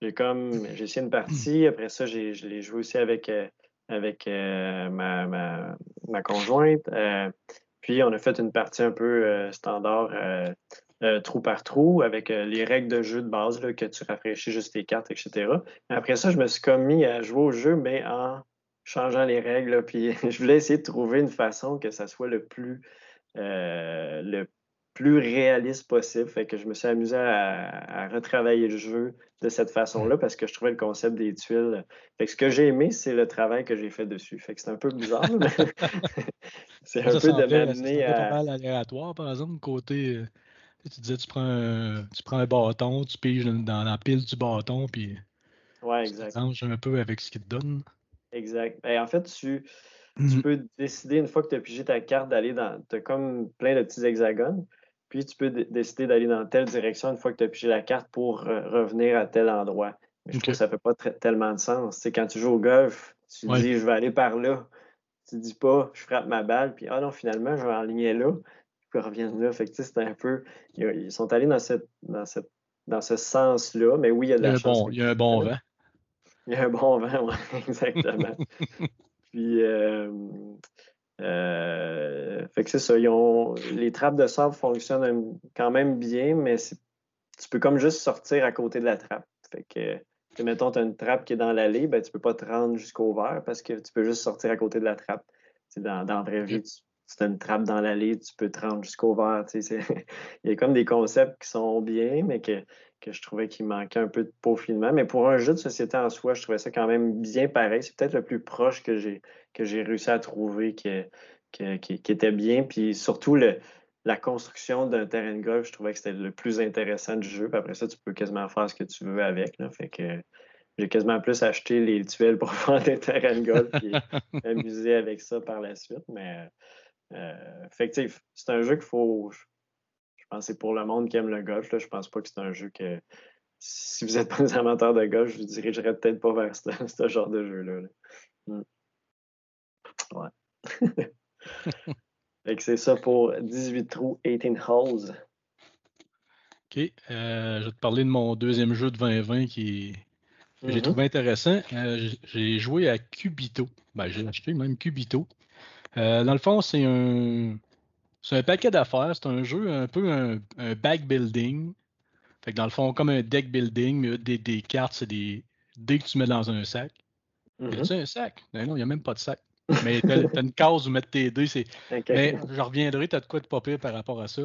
A: j'ai comme j'ai essayé une partie, après ça, je l'ai joué aussi avec, euh, avec euh, ma, ma, conjointe. Puis on a fait une partie un peu standard trou par trou avec les règles de jeu de base que tu rafraîchis juste tes cartes, etc. après ça, je me suis commis à jouer au jeu, mais en changeant les règles. puis je voulais essayer de trouver une façon que ça soit le plus, le plus réaliste possible. Fait que je me suis amusé à, retravailler le jeu de cette façon-là parce que je trouvais le concept des tuiles. Fait que ce que j'ai aimé, c'est le travail que j'ai fait dessus. Fait que c'est un peu bizarre, mais c'est un peu de m'amener
B: à. mal aléatoire, par exemple, côté. Euh, tu disais, tu prends, un, tu prends un bâton, tu piges dans la pile du bâton, puis.
A: Ouais, exact.
B: Tu un peu avec ce qu'il te donne.
A: Exact. Ben, en fait, tu, tu
B: Mhm.
A: peux décider, une fois que tu as pigé ta carte, d'aller dans. Tu as comme plein de petits hexagones. Puis tu peux décider d'aller dans telle direction une fois que tu as pigé la carte pour revenir à tel endroit. Mais je trouve que ça ne fait pas tellement de sens. C'est quand tu joues au golf, tu dis je vais aller par là. Tu dis pas je frappe ma balle, puis ah non, finalement, je vais enligner là, puis reviens là. Fait que c'est un peu. Ils sont allés dans, cette, dans, cette, dans ce sens-là, mais oui, il y a de la
B: il
A: chance.
B: Bon, il y a un bon vent.
A: Il y a un bon vent, exactement. puis euh, euh, fait que c'est ça. les trappes de sable fonctionnent quand même bien, mais tu peux comme juste sortir à côté de la trappe. Fait que, mettons, tu as une trappe qui est dans l'allée, ben, tu peux pas te rendre jusqu'au verre parce que tu peux juste sortir à côté de la trappe. dans, dans la vraie vie, tu, as une trappe dans l'allée, tu peux te rendre jusqu'au verre. Il y a comme des concepts qui sont bien, mais que, que je trouvais qu'il manquait un peu de peaufinement. Mais pour un jeu de société en soi, je trouvais ça quand même bien pareil. C'est peut-être le plus proche que j'ai que j'ai réussi à trouver qui, était bien. Puis surtout, le, la construction d'un terrain de golf, je trouvais que c'était le plus intéressant du jeu. Puis après ça, tu peux quasiment faire ce que tu veux avec. Là. Fait que j'ai quasiment plus acheté les tuiles pour faire des terrains de golf et m'amuser avec ça par la suite. Mais euh, effectivement, c'est un jeu qu'il faut. Je pense que c'est pour le monde qui aime le golf. Là, je pense pas que c'est un jeu que. Si vous n'êtes pas des amateurs de golf, je vous dirigerais peut-être pas vers ce, genre de jeu-là. Là. Hmm. Ouais. c'est ça pour 18 trous, 18 holes.
B: OK. Euh, je vais te parler de mon deuxième jeu de 2020 qui que j'ai mm-hmm. trouvé intéressant. Euh, j'ai joué à Cubito. Ben, j'ai acheté même Cubito. Euh, dans le fond, c'est un. Un paquet d'affaires. C'est un jeu un peu un, back building. Fait que dans le fond, comme un deck building, mais des, des cartes, c'est des dés que tu mets dans un sac. Mm un sac? Ben non, il n'y a même pas de sac. Mais tu as, une case où mettre tes dés. C'est... Mais je reviendrai, tu as de quoi de pas pire par rapport à ça.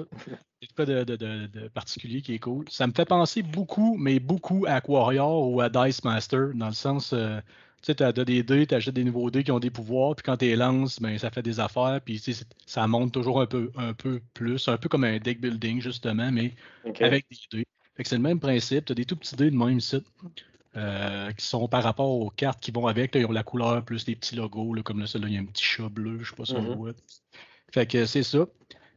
B: C'est de quoi de, particulier qui est cool. Ça me fait penser beaucoup, mais beaucoup à Warrior ou à Dice Master, dans le sens, euh, tu sais, as des dés, tu achètes des nouveaux dés qui ont des pouvoirs, puis quand tu les lances, ben, ça fait des affaires, puis ça monte toujours un peu, un peu plus, un peu comme un deck building, justement, mais avec des dés. Fait que c'est le même principe, tu as des tout petits dés de même site. Euh, qui sont par rapport aux cartes qui vont avec. ils ont la couleur plus des petits logos, comme là, celui-là, il y a un petit chat bleu, je sais pas si on mm-hmm. voit. Fait que c'est ça.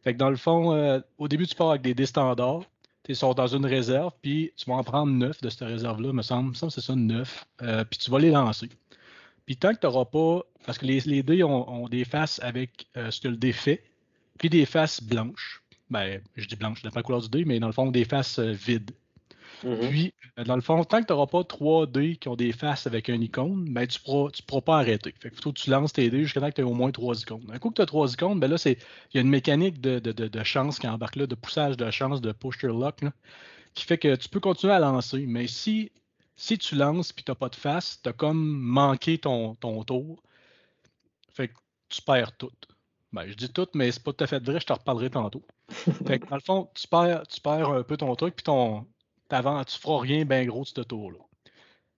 B: Fait que dans le fond, euh, au début, tu pars avec des dés standards. Tu sors dans une réserve, puis tu vas en prendre neuf de cette réserve-là, me semble. me semble c'est ça, neuf. Euh, puis tu vas les lancer. Puis tant que tu n'auras pas. Parce que les, les dés ont, des faces avec ce que le dé fait, puis des faces blanches. Ben, je dis blanches, je pas la couleur du dé, mais dans le fond, des faces vides. Mm-hmm. Puis, euh, dans le fond, tant que tu n'auras pas 3 dés qui ont des faces avec un icône, ben, tu ne pourras, tu pourras pas arrêter. Fait que faut que tu lances tes dés jusqu'à temps que tu aies au moins 3 icônes. Un coup que tu as 3 icônes, ben là, il y a une mécanique de, de, de, chance qui embarque là, de poussage de chance, de push your luck, qui fait que tu peux continuer à lancer. Mais si, si tu lances et tu n'as pas de face, tu as comme manqué ton, ton tour. Fait que tu perds tout. Ben, je dis tout, mais c'est pas tout à fait vrai, je te reparlerai tantôt. fait que, dans le fond, tu perds, tu perds un peu ton truc, puis ton, tu feras rien bien gros de ce tour-là.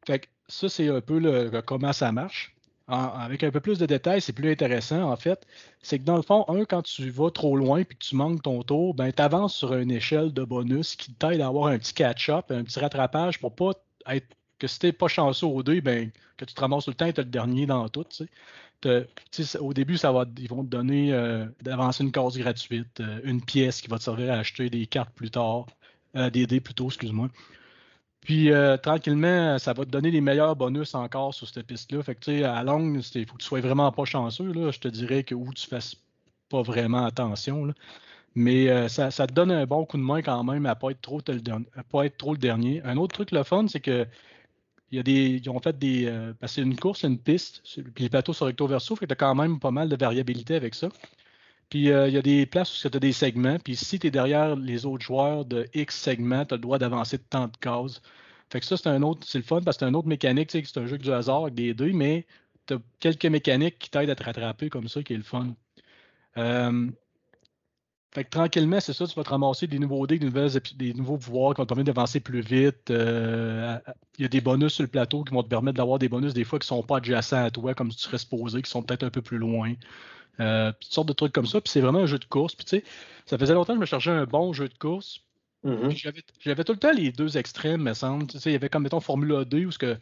B: Fait que ça, c'est un peu le, comment ça marche. avec un peu plus de détails, c'est plus intéressant, en fait. C'est que dans le fond, un, quand tu vas trop loin et que tu manques ton tour, ben, tu avances sur une échelle de bonus qui t'aide à avoir un petit catch-up, un petit rattrapage pour pas être que si t'es pas chanceux au dé, ben, que tu te ramasses tout le temps et tu le dernier dans tout. au début, ça va, ils vont te donner euh, d'avancer une case gratuite, euh, une pièce qui va te servir à acheter des cartes plus tard. Euh, plutôt, excuse-moi. Puis euh, tranquillement, ça va te donner les meilleurs bonus encore sur cette piste-là. Fait que tu sais, à longue, il faut que tu sois vraiment pas chanceux. Là. Je te dirais que où tu fasses pas vraiment attention. Mais euh, ça, te donne un bon coup de main quand même à pas être trop, pas être trop le dernier. Un autre truc le fun, c'est que y a des, ils ont fait des. c'est une course, une piste, puis les plateaux sont recto verso, fait que tu as quand même pas mal de variabilité avec ça. Puis euh, il y a des places où tu as des segments. Puis si tu es derrière les autres joueurs de X segments, tu as le droit d'avancer de tant de cases. Fait que ça, c'est un autre, c'est le fun parce que c'est une autre mécanique, c'est un jeu du hasard avec des dés, mais tu as quelques mécaniques qui t'aident à te rattraper comme ça, qui est le fun. Euh, fait que tranquillement, c'est ça, tu vas te ramasser des nouveaux dés, des, des nouveaux pouvoirs qui vont te permettre d'avancer plus vite. Euh, il y a des bonus sur le plateau qui vont te permettre d'avoir des bonus des fois qui ne sont pas adjacents à toi, comme tu serais supposé, qui sont peut-être un peu plus loin. Euh, toutes sortes de trucs comme ça. Puis c'est vraiment un jeu de course. Puis tu sais, ça faisait longtemps que je me cherchais un bon jeu de course. Mm-hmm. J'avais tout le temps les deux extrêmes, me semble. Tu sais, il y avait comme, mettons, Formula 2, où, que,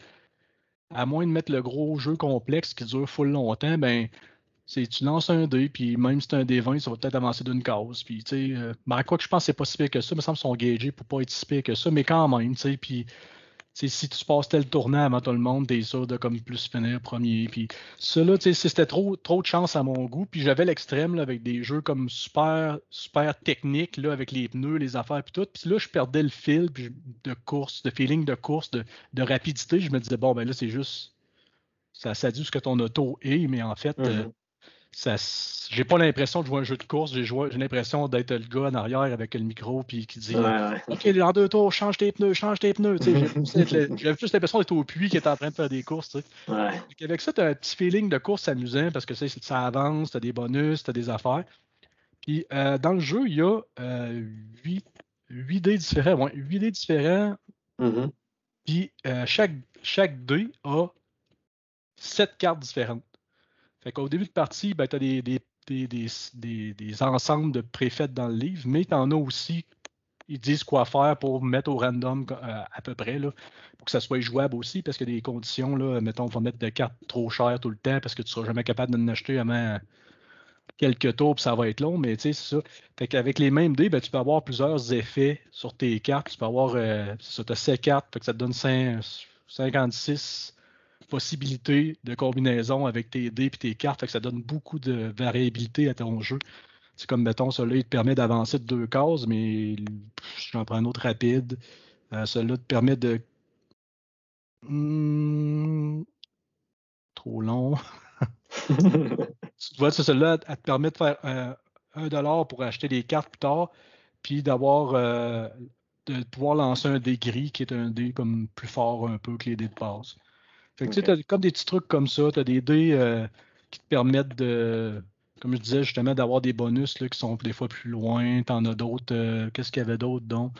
B: à moins de mettre le gros jeu complexe qui dure full longtemps, ben, c'est tu lances un dé, puis même si c'est un dé 20, ça va peut-être avancer d'une case. Puis, tu sais, euh, ben, quoi que je pense c'est pas si pire que ça, il me semble qu'ils sont gagés pour pas être si pire que ça, mais quand même, tu sais, puis si tu passes tel tournant avant tout le monde, t'es sûr de comme plus finir premier. Puis cela, c'était trop, trop de chance à mon goût. Puis j'avais l'extrême avec des jeux comme super, super techniques, là, avec les pneus, les affaires, puis tout. Puis là, je perdais le fil de course, de feeling de course, de, rapidité. Je me disais, bon, ben là, c'est juste. Ça, ça dit ce que ton auto est, mais en fait, euh, j'ai pas l'impression de jouer un jeu de course, j'ai, l'impression d'être le gars en arrière avec le micro puis qui dit OK, dans deux tours, change tes pneus, change tes pneus. J'avais juste l'impression d'être au puits qui est en train de faire des courses. Avec ça, tu as un petit feeling de course amusant parce que ça avance, tu as des bonus, tu as des affaires. Puis euh, dans le jeu, il y a euh, 8, dés différents. Ouais, 8 dés différents. Mm-hmm. Puis euh, chaque, chaque dé a 7 cartes différentes. Fait qu'au début de partie, ben, tu as des, ensembles de préfets dans le livre, mais tu en as aussi, ils disent quoi faire pour mettre au random euh, à peu près, pour que ça soit jouable aussi, parce a des conditions, là, mettons, on va mettre des cartes trop chères tout le temps parce que tu ne seras jamais capable de acheter avant quelques tours, puis ça va être long, mais tu sais, c'est ça. Fait qu'avec les mêmes dés, ben, tu peux avoir plusieurs effets sur tes cartes. Tu peux avoir, euh, ça, tu as 7 cartes, que ça te donne 5, 56 possibilités de combinaison avec tes dés et tes cartes, fait que ça donne beaucoup de variabilité à ton jeu. C'est comme, mettons, celui-là, il te permet d'avancer de deux cases, mais j'en prends un autre rapide. Euh, celui-là te permet de. Hmm, trop long. tu vois, celui-là, elle te permet de faire un dollar pour acheter des cartes plus tard, puis d'avoir. Euh, de pouvoir lancer un dé gris qui est un dé comme plus fort un peu que les dés de base. Fait que tu sais, comme des petits trucs comme ça, tu as des dés euh, qui te permettent de, comme je disais justement, d'avoir des bonus là, qui sont des fois plus loin. Tu en as d'autres. Euh, qu'est-ce qu'il y avait d'autre donc?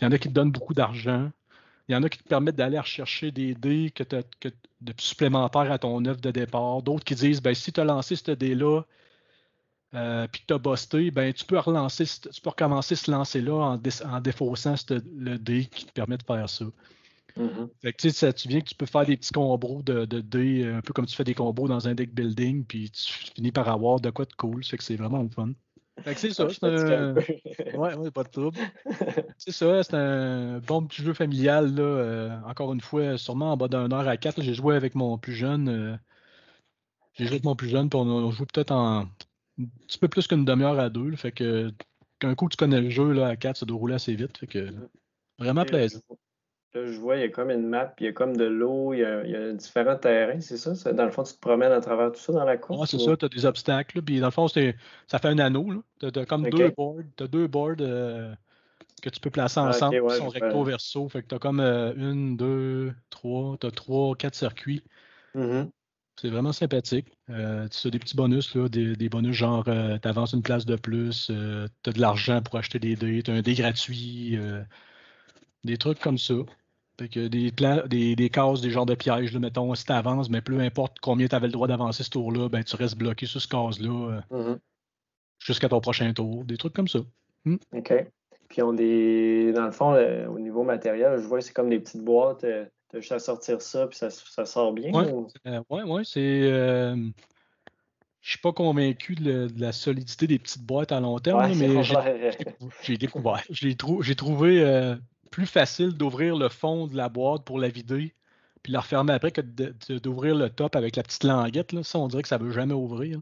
B: Il y en a qui te donnent beaucoup d'argent. Il y en a qui te permettent d'aller rechercher des dés que, que de supplémentaires à ton œuvre de départ. D'autres qui disent ben, si tu as lancé ce dé-là, euh, puis que tu as busté, ben, tu peux relancer, tu peux recommencer ce lancer-là en, en, défaussant le dé qui te permet de faire ça. Mm-hmm. Fait que, ça, tu viens que tu peux faire des petits combos de, de dés, un peu comme tu fais des combos dans un deck building, puis tu finis par avoir de quoi de cool. Fait que c'est vraiment le fun. Fait que c'est ça, c'est un. ouais, ouais, pas de trouble. c'est ça, c'est un bon petit jeu familial, là. Euh, encore une fois, sûrement en bas d'un heure à quatre. J'ai joué avec mon plus jeune. Euh, j'ai joué avec mon plus jeune, puis on, joue peut-être en un petit peu plus qu'une demi-heure à deux. fait que qu'un coup tu connais le jeu là, à quatre, ça doit rouler assez vite. Fait que vraiment plaisant.
A: Là, je vois, il y a comme une map, puis il y a comme de l'eau, il, y a différents terrains, c'est ça? Dans le fond, tu te promènes à travers tout ça dans la course?
B: Oui, c'est ça, tu as des obstacles. Puis dans le fond, ça fait un anneau. Tu as, comme deux boards, as deux boards euh, que tu peux placer ah, ensemble qui sont recto-verso. Fait que tu as comme euh, une, deux, trois, tu as trois, quatre circuits. Mm-hmm. C'est vraiment sympathique. Euh, tu as des petits bonus, là, des, des bonus genre tu avances une place de plus, tu as de l'argent pour acheter des dés, tu as un dé gratuit, des trucs comme ça. Fait que des, des, des cases, des genres de pièges, là, mettons, si tu avances, mais peu importe combien tu avais le droit d'avancer ce tour-là, ben, tu restes bloqué sur ce case-là euh, mm-hmm. jusqu'à ton prochain tour. Des trucs comme ça.
A: Hmm? OK. Puis on des. Dans le fond, au niveau matériel, je vois que c'est comme des petites boîtes. Euh, tu as juste à sortir ça, puis ça, ça sort bien.
B: Oui, oui, euh, ouais, ouais, c'est. Je suis pas convaincu de, la solidité des petites boîtes à long terme, mais j'ai découvert. J'ai trouvé plus facile d'ouvrir le fond de la boîte pour la vider puis la refermer après que d'ouvrir le top avec la petite languette. Là. Ça, on dirait que ça ne veut jamais ouvrir.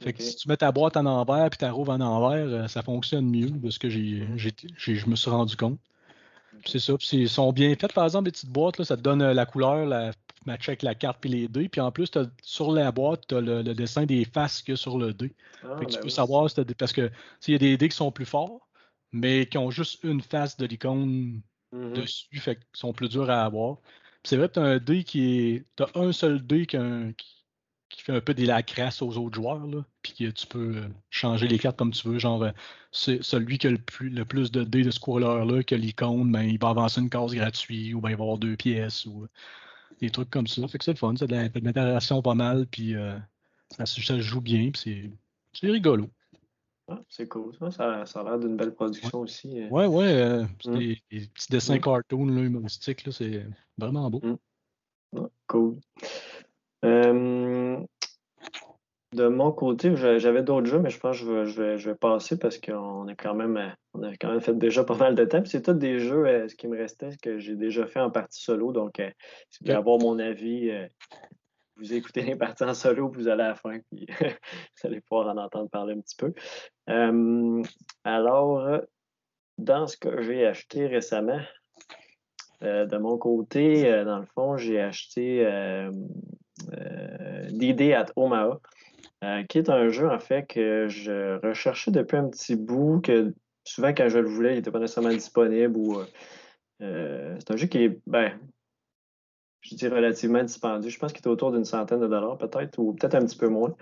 B: Fait que si tu mets ta boîte en envers puis tu rouvres en envers, euh, ça fonctionne mieux de ce que j'ai, je me suis rendu compte. C'est ça. Puis ils sont bien faites, par exemple, les petites boîtes, là, ça te donne euh, la couleur, la, la carte et les dés. Puis en plus, sur la boîte, tu as le, dessin des faces qu'il y a sur le dé. Ah, tu ben peux savoir, parce que s'il y a des dés qui sont plus forts, mais qui ont juste une face de l'icône mm-hmm. dessus, fait qu'ils sont plus durs à avoir. C'est vrai que tu as un dé qui est. Tu un seul dé qui, qui, fait un peu des lacrasses aux autres joueurs, là, puis que tu peux euh, changer les cartes comme tu veux. Genre, euh, celui qui a le plus, le plus de dés de ce coureur-là, qui a l'icône, ben, il va avancer une case gratuite, ou ben, il va avoir deux pièces, ou des trucs comme ça. Fait que c'est le fun, c'est de l'interaction pas mal, puis euh, ça, se joue bien, puis c'est rigolo.
A: C'est cool, ça. Ça, a l'air d'une belle production aussi.
B: Euh. Ouais, ouais. Euh, mmh. des, petits dessins cartoon là, humoristiques, là, c'est vraiment beau.
A: Mmh. cool. de mon côté, j'avais d'autres jeux, mais je pense que je vais, je vais, passer parce qu'on a quand même on a quand même fait déjà pas mal de temps. C'est tous des jeux, euh, ce qui me restait, que j'ai déjà fait en partie solo. Donc, si vous voulez avoir mon avis, vous écoutez les parties en solo, vous allez à la fin, puis vous allez pouvoir en entendre parler un petit peu. alors, dans ce que j'ai acheté récemment, euh, de mon côté, euh, dans le fond, j'ai acheté euh, DD at Omaha, qui est un jeu, en fait, que je recherchais depuis un petit bout, que souvent, quand je le voulais, il n'était pas nécessairement disponible c'est un jeu qui est, ben, je dis relativement dispendieux. Je pense qu'il était autour d'une centaine de dollars peut-être, ou peut-être un petit peu moins.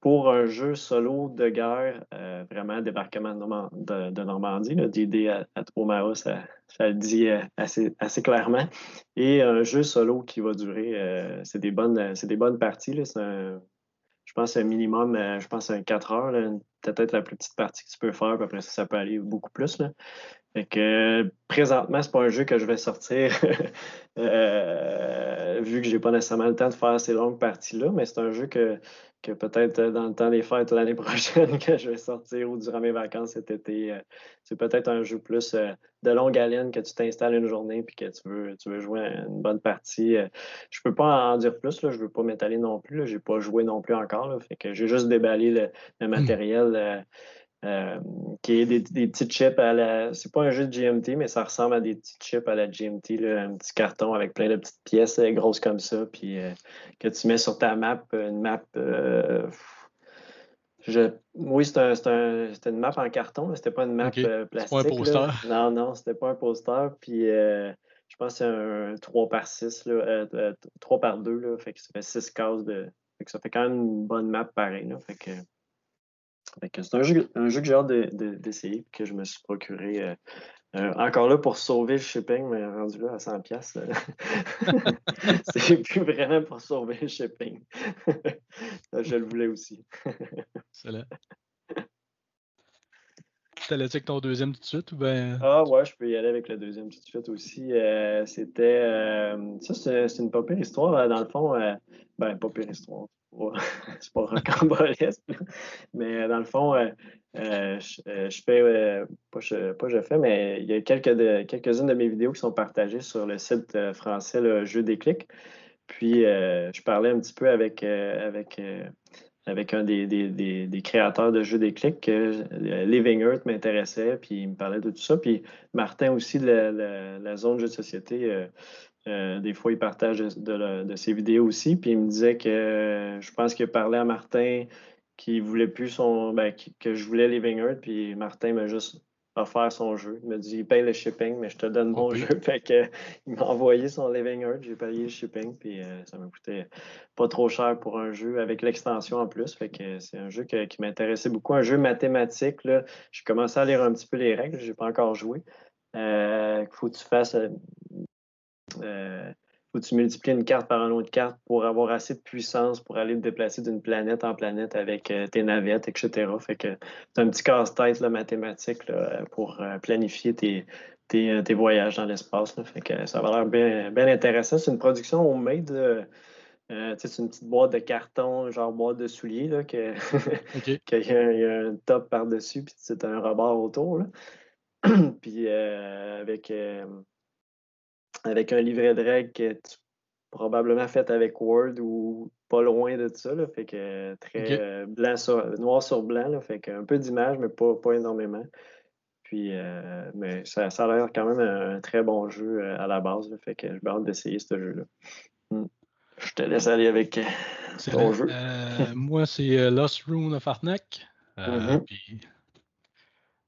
A: Pour un jeu solo de guerre, euh, vraiment débarquement de, Normandie, d'idée à, à Omaha, ça, le dit euh, assez, clairement. Et un jeu solo qui va durer, euh, c'est des, bonnes, des bonnes parties. je pense un minimum, je pense un 4 heures, peut-être la plus petite partie que tu peux faire, puis après ça, ça peut aller beaucoup plus. Là. Fait que présentement, c'est pas un jeu que je vais sortir euh, vu que j'ai pas nécessairement le temps de faire ces longues parties-là, mais c'est un jeu que, que peut-être dans le temps des fêtes l'année prochaine que je vais sortir ou durant mes vacances cet été. Euh, c'est peut-être un jeu plus euh, de longue haleine que tu t'installes une journée puis que tu veux, tu veux jouer une bonne partie. je peux pas en dire plus, là, je veux pas m'étaler non plus. J'ai pas joué non plus encore. fait que j'ai juste déballé le, le hmm. matériel. Euh, qui est des, petits chips à la. C'est pas un jeu de GMT, mais ça ressemble à des petits chips à la GMT, un petit carton avec plein de petites pièces euh, grosses comme ça, puis euh, que tu mets sur ta map, une map. Oui, c'était une map en carton, mais c'était pas une map plastique. pas un poster. Non, non, c'était pas un poster. Puis je pense que c'est un 3 par 6, 3 par 2, là, fait que ça fait 6 cases de. ça fait quand même une bonne map pareil. Là, fait que, c'est un jeu, que j'ai hâte d'essayer, que je me suis procuré. Euh, euh, encore là pour sauver le shipping, mais rendu là à 100$. Euh, c'est plus vraiment pour sauver le shipping. je le voulais aussi.
B: Excellent. T'allais avec ton deuxième tout de suite ou ben...
A: Ah ouais, je peux y aller avec le deuxième tout de suite aussi. C'était. ça, c'est une pas histoire. Dans le fond, ben, pas pire histoire. c'est pas rocambolesque. Mais dans le fond, euh, euh, euh, je, fais, pas, je, pas je fais, mais il y a quelques de, quelques-unes de mes vidéos qui sont partagées sur le site français, le Jeu des clics. Puis, je parlais un petit peu avec, avec, avec un des, des, créateurs de Jeux des clics que Living Earth m'intéressait, puis il me parlait de tout ça. Puis, Martin aussi de la, la, zone jeu de société euh, des fois, il partage de, ses vidéos aussi. Puis il me disait que je pense qu'il parlait à Martin qui voulait plus son. Ben, que je voulais Living Earth. Puis Martin m'a juste offert son jeu. Il m'a dit il paye le shipping, mais je te donne mon jeu. Fait que, il m'a envoyé son Living Earth. J'ai payé le shipping. Puis euh, ça m'a coûté pas trop cher pour un jeu avec l'extension en plus. Fait que c'est un jeu qui m'intéressait beaucoup. Un jeu mathématique. Là. J'ai commencé à lire un petit peu les règles. Je n'ai pas encore joué. Euh, il faut que tu fasses euh, que tu multiplies une carte par une autre carte pour avoir assez de puissance pour aller te déplacer d'une planète en planète avec euh, tes navettes, etc. Fait que c'est un petit casse-tête mathématique pour euh, planifier tes, tes, voyages dans l'espace. Fait que ça va l'air bien, bien intéressant. C'est une production homemade. Euh, c'est une petite boîte de carton, genre boîte de souliers, là, que, qu'il y, a un top par-dessus, puis c'est un rebord autour. Là. puis avec avec un livret de règles que tu probablement fait avec Word ou pas loin de ça. Là, fait que très euh, blanc sur, noir sur blanc. Là, fait que un peu d'image, mais pas, pas énormément. Puis, euh, mais ça, ça, a l'air quand même un, très bon jeu euh, à la base. fait que j'ai hâte d'essayer ce jeu-là.
B: Hmm.
A: Je te laisse aller avec ton jeu.
B: moi, c'est Lost Rune of Arnak. Mm-hmm.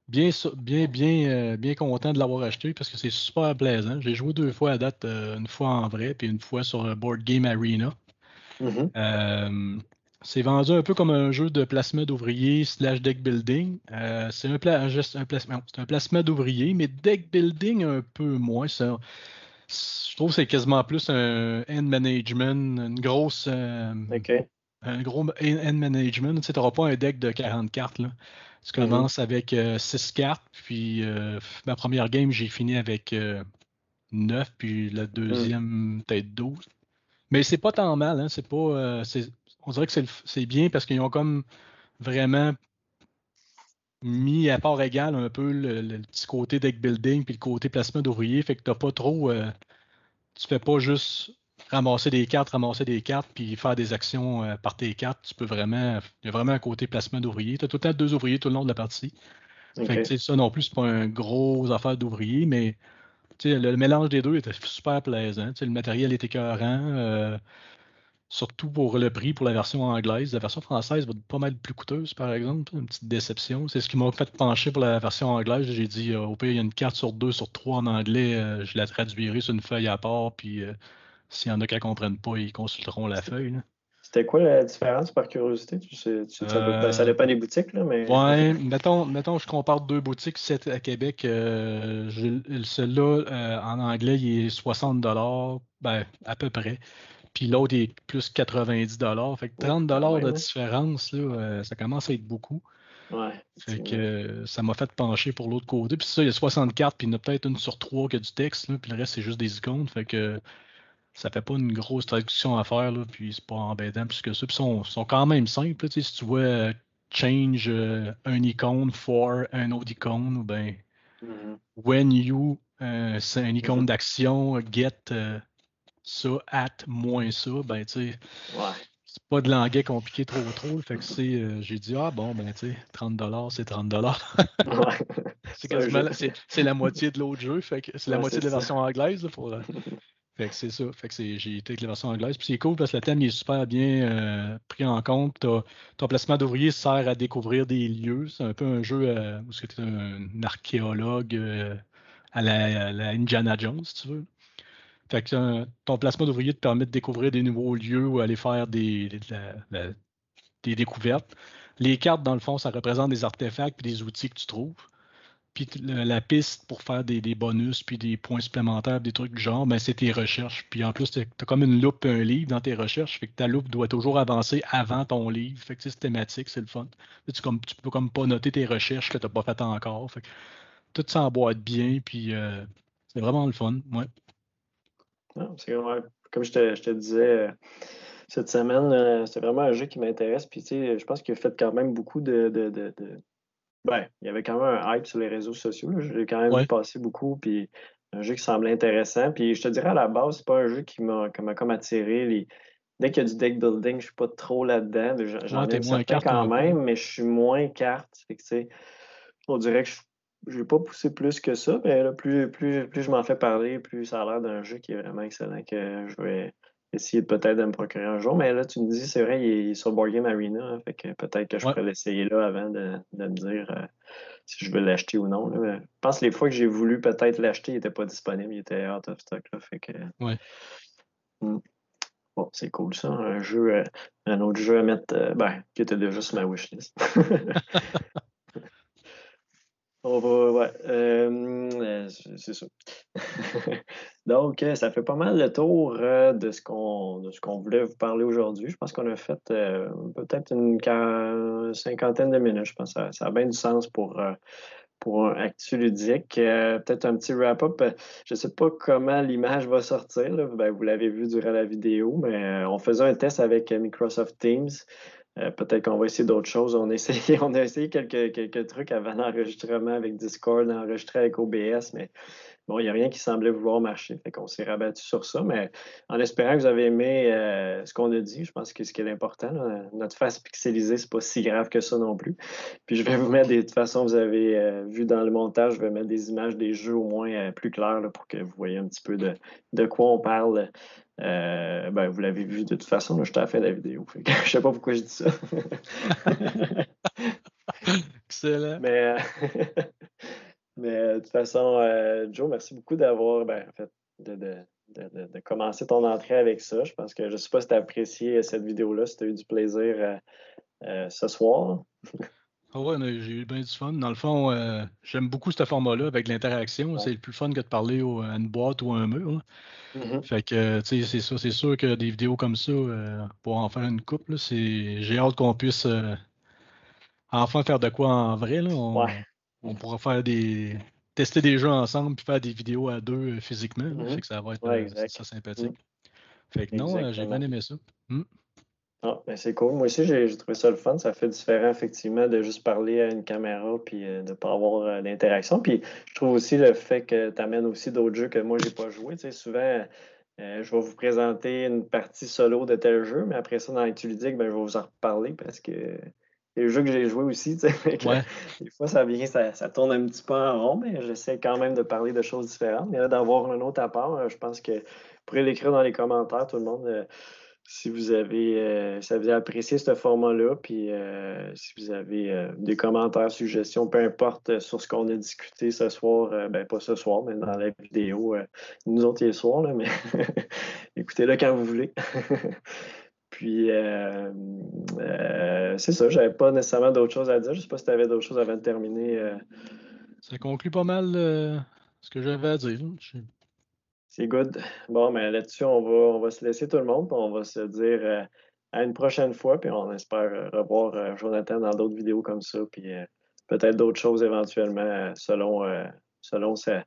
B: Bien, bien, bien, bien content de l'avoir acheté parce que c'est super plaisant. J'ai joué deux fois à date, une fois en vrai, puis une fois sur Board Game Arena. Mm-hmm. C'est vendu un peu comme un jeu de placement d'ouvriers slash deck building. Euh, c'est un, un, placement, un placement d'ouvriers, mais deck building un peu moins. je trouve que c'est quasiment plus un end management, une grosse. Euh, un gros end management. Tu n'auras pas un deck de 40 cartes. Là. Tu mm-hmm. commences avec 6 euh, cartes, puis ma première game, j'ai fini avec 9, puis la deuxième, peut-être 12. Mais c'est pas tant mal, hein, c'est pas on dirait que c'est bien parce qu'ils ont comme vraiment mis à part égale un peu le, petit côté deck building puis le côté placement d'ouvriers. Fait que t'as pas trop. Euh, tu fais pas juste ramasser des cartes, ramasser des cartes, puis faire des actions euh, par tes cartes. Tu peux vraiment. Il y a vraiment un côté placement d'ouvriers. Tu as tout le temps deux ouvriers tout le long de la partie. Fait que ça non plus, c'est pas un gros affaire d'ouvriers, mais le, mélange des deux était super plaisant. le matériel était écœurant. Euh, Surtout pour le prix pour la version anglaise. La version française va être pas mal plus coûteuse, par exemple. Une petite déception. C'est ce qui m'a fait pencher pour la version anglaise. J'ai dit, euh, au pire, il y a une carte sur deux, sur trois en anglais. Je la traduirai sur une feuille à part. Puis s'il y en a qui ne comprennent pas, ils consulteront la feuille.
A: C'était quoi la différence par curiosité? Tu sais, ça, dépend des boutiques, là, mais.
B: Ouais, mettons, mettons, je compare deux boutiques c'est à Québec. Celui-là, en anglais, il est 60 ben, à peu près puis l'autre est plus 90 Fait que 30 de différence, là, euh, ça commence à être beaucoup.
A: Ouais,
B: fait que euh, ça m'a fait pencher pour l'autre côté. Puis ça, il y a 60 cartes, puis il y en a peut-être une sur trois qui a du texte, puis le reste, c'est juste des icônes. Fait que ça fait pas une grosse traduction à faire, là, puis c'est pas embêtant plus que ça. Puis ils sont, quand même simples. si tu vois euh, change un icône for un autre icône, ou bien mm-hmm. when you, c'est un icône mm-hmm. d'action, get ça, at moins ça, ben tu sais, c'est pas de l'anglais compliqué trop trop. Fait que c'est, euh, j'ai dit, ah bon, ben tu sais, 30 c'est 30 c'est c'est la moitié de l'autre jeu, fait que c'est la moitié de la version anglaise. pour, euh, fait que c'est ça. J'ai été avec la version anglaise. Puis c'est cool parce que le thème est super bien euh, pris en compte. ton placement d'ouvrier sert à découvrir des lieux. C'est un peu un jeu où tu es un archéologue à la, à la Indiana Jones, si tu veux. Euh, ton placement d'ouvrier te permet de découvrir des nouveaux lieux ou aller faire des, découvertes. Les cartes, dans le fond, ça représente des artefacts et des outils que tu trouves. Puis la piste pour faire des, bonus puis des points supplémentaires, des trucs du genre, ben, c'est tes recherches. Puis en plus, tu as comme une loupe et un livre dans tes recherches. Fait que ta loupe doit toujours avancer avant ton livre. Fait que c'est thématique, c'est le fun. Tu, comme, tu peux comme pas noter tes recherches que tu n'as pas faites encore. Fait que tout s'emboîte bien, puis euh, c'est vraiment le fun. Ouais
A: comme je te, disais euh, cette semaine, euh, c'est vraiment un jeu qui m'intéresse. Puis, je pense qu'il a fait quand même beaucoup de. Ben, il y avait quand même un hype sur les réseaux sociaux. J'ai quand même vu passer beaucoup. Puis, un jeu qui semblait intéressant. Puis, je te dirais à la base, c'est pas un jeu qui m'a comme attiré. Dès qu'il y a du deck building, je suis pas trop là-dedans. J'en ai moins quand même, mais je suis moins carte. on dirait que je je vais pas pousser plus que ça, mais là, plus, plus, plus je m'en fais parler, plus ça a l'air d'un jeu qui est vraiment excellent que je vais essayer peut-être de me procurer un jour. Mais là, tu me dis, c'est vrai, il est sur Board Game Arena, hein, fait que peut-être que je pourrais l'essayer là avant de, me dire euh, si je veux l'acheter ou non. Je pense que les fois que j'ai voulu peut-être l'acheter, il n'était pas disponible, il était out of stock. Là, fait que,
B: hmm.
A: Bon, c'est cool ça. Un jeu, euh, un autre jeu à mettre, euh, ben, qui était déjà sur ma wishlist. Ouais, euh, c'est ça. Donc, euh, ça fait pas mal le tour euh, de ce qu'on de ce qu'on voulait vous parler aujourd'hui. Je pense qu'on a fait peut-être une cinquantaine de minutes. Je pense que ça, a bien du sens pour, pour un actu ludique. peut-être un petit wrap-up. Je ne sais pas comment l'image va sortir. Ben, vous l'avez vu durant la vidéo, mais on faisait un test avec Microsoft Teams. Euh, peut-être qu'on va essayer d'autres choses. On a essayé, quelques, trucs avant l'enregistrement avec Discord, enregistré avec OBS, mais bon, il n'y a rien qui semblait vouloir marcher. Fait qu'on s'est rabattu sur ça. Mais en espérant que vous avez aimé euh, ce qu'on a dit, je pense que ce qui est important, notre face pixelisée, c'est pas si grave que ça non plus. Puis je vais vous mettre des. De toute façon, vous avez euh, vu dans le montage, je vais mettre des images des jeux au moins plus claires pour que vous voyez un petit peu de quoi on parle ben, vous l'avez vu de toute façon, je t'ai fait la vidéo. Je je sais pas pourquoi je dis ça.
B: Excellent.
A: Mais, mais de toute façon, Joe, merci beaucoup d'avoir, ben, en fait, de, commencer ton entrée avec ça. Je pense que je ne sais pas si tu as apprécié cette vidéo-là, si tu as eu du plaisir ce soir.
B: Ah ouais, j'ai eu bien du fun. Dans le fond, euh, j'aime beaucoup ce format-là avec l'interaction. C'est le plus fun que de parler à une boîte ou à un mur. Mm-hmm. Fait que, tu sais, c'est ça. C'est sûr que des vidéos comme ça, euh, pour en faire une couple, j'ai hâte qu'on puisse euh, enfin faire de quoi en vrai. Là. On, pourra faire des. tester des jeux ensemble puis faire des vidéos à deux physiquement. Mm-hmm. Fait que ça va être ça sympathique. Mm. Fait que non, j'ai bien aimé ça.
A: Ah, ben c'est cool. Moi aussi, j'ai trouvé ça le fun. Ça fait différent, effectivement, de juste parler à une caméra puis euh, de ne pas avoir euh, d'interaction. Puis je trouve aussi le fait que tu amènes aussi d'autres jeux que moi, j'ai pas joué. Tu sais, souvent, euh, je vais vous présenter une partie solo de tel jeu, mais après ça, dans l'actu ludique, ben, je vais vous en reparler parce que c'est le jeu que j'ai joué aussi. Tu sais, Des fois, ça vient, ça, ça, tourne un petit peu en rond, mais j'essaie quand même de parler de choses différentes. Mais là, d'avoir un autre à part, je pense que vous pourrez l'écrire dans les commentaires, tout le monde si vous avez, euh, vous avez apprécié ce format-là, puis euh, si vous avez euh, des commentaires, suggestions, peu importe sur ce qu'on a discuté ce soir, ben pas ce soir, mais dans la vidéo, nous autres, le soir, là, mais écoutez-le quand vous voulez. puis c'est ça, j'avais pas nécessairement d'autres choses à dire. Je sais pas si tu avais d'autres choses avant de terminer.
B: Ça conclut pas mal ce que j'avais à dire.
A: C'est good. Bon, mais là-dessus, on va, on va se laisser tout le monde, on va se dire euh, à une prochaine fois, puis on espère euh, revoir euh, Jonathan dans d'autres vidéos comme ça, puis peut-être d'autres choses éventuellement selon, selon ça,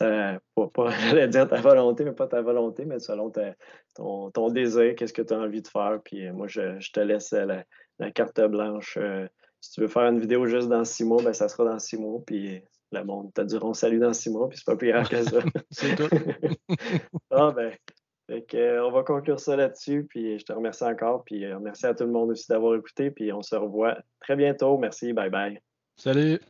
A: pas, j'allais dire ta volonté, mais pas ta volonté, mais selon ton, ton, désir, qu'est-ce que tu as envie de faire. Puis moi, je, te laisse la, la carte blanche. si tu veux faire une vidéo juste dans six mois, ben, ça sera dans six mois. Puis le monde te diront salut dans six mois, puis c'est pas plus grave que ça.
B: c'est tout.
A: ah ben. Euh, on va conclure ça là-dessus, puis je te remercie encore, puis euh, merci à tout le monde aussi d'avoir écouté, puis on se revoit très bientôt. Merci, bye bye.
B: Salut.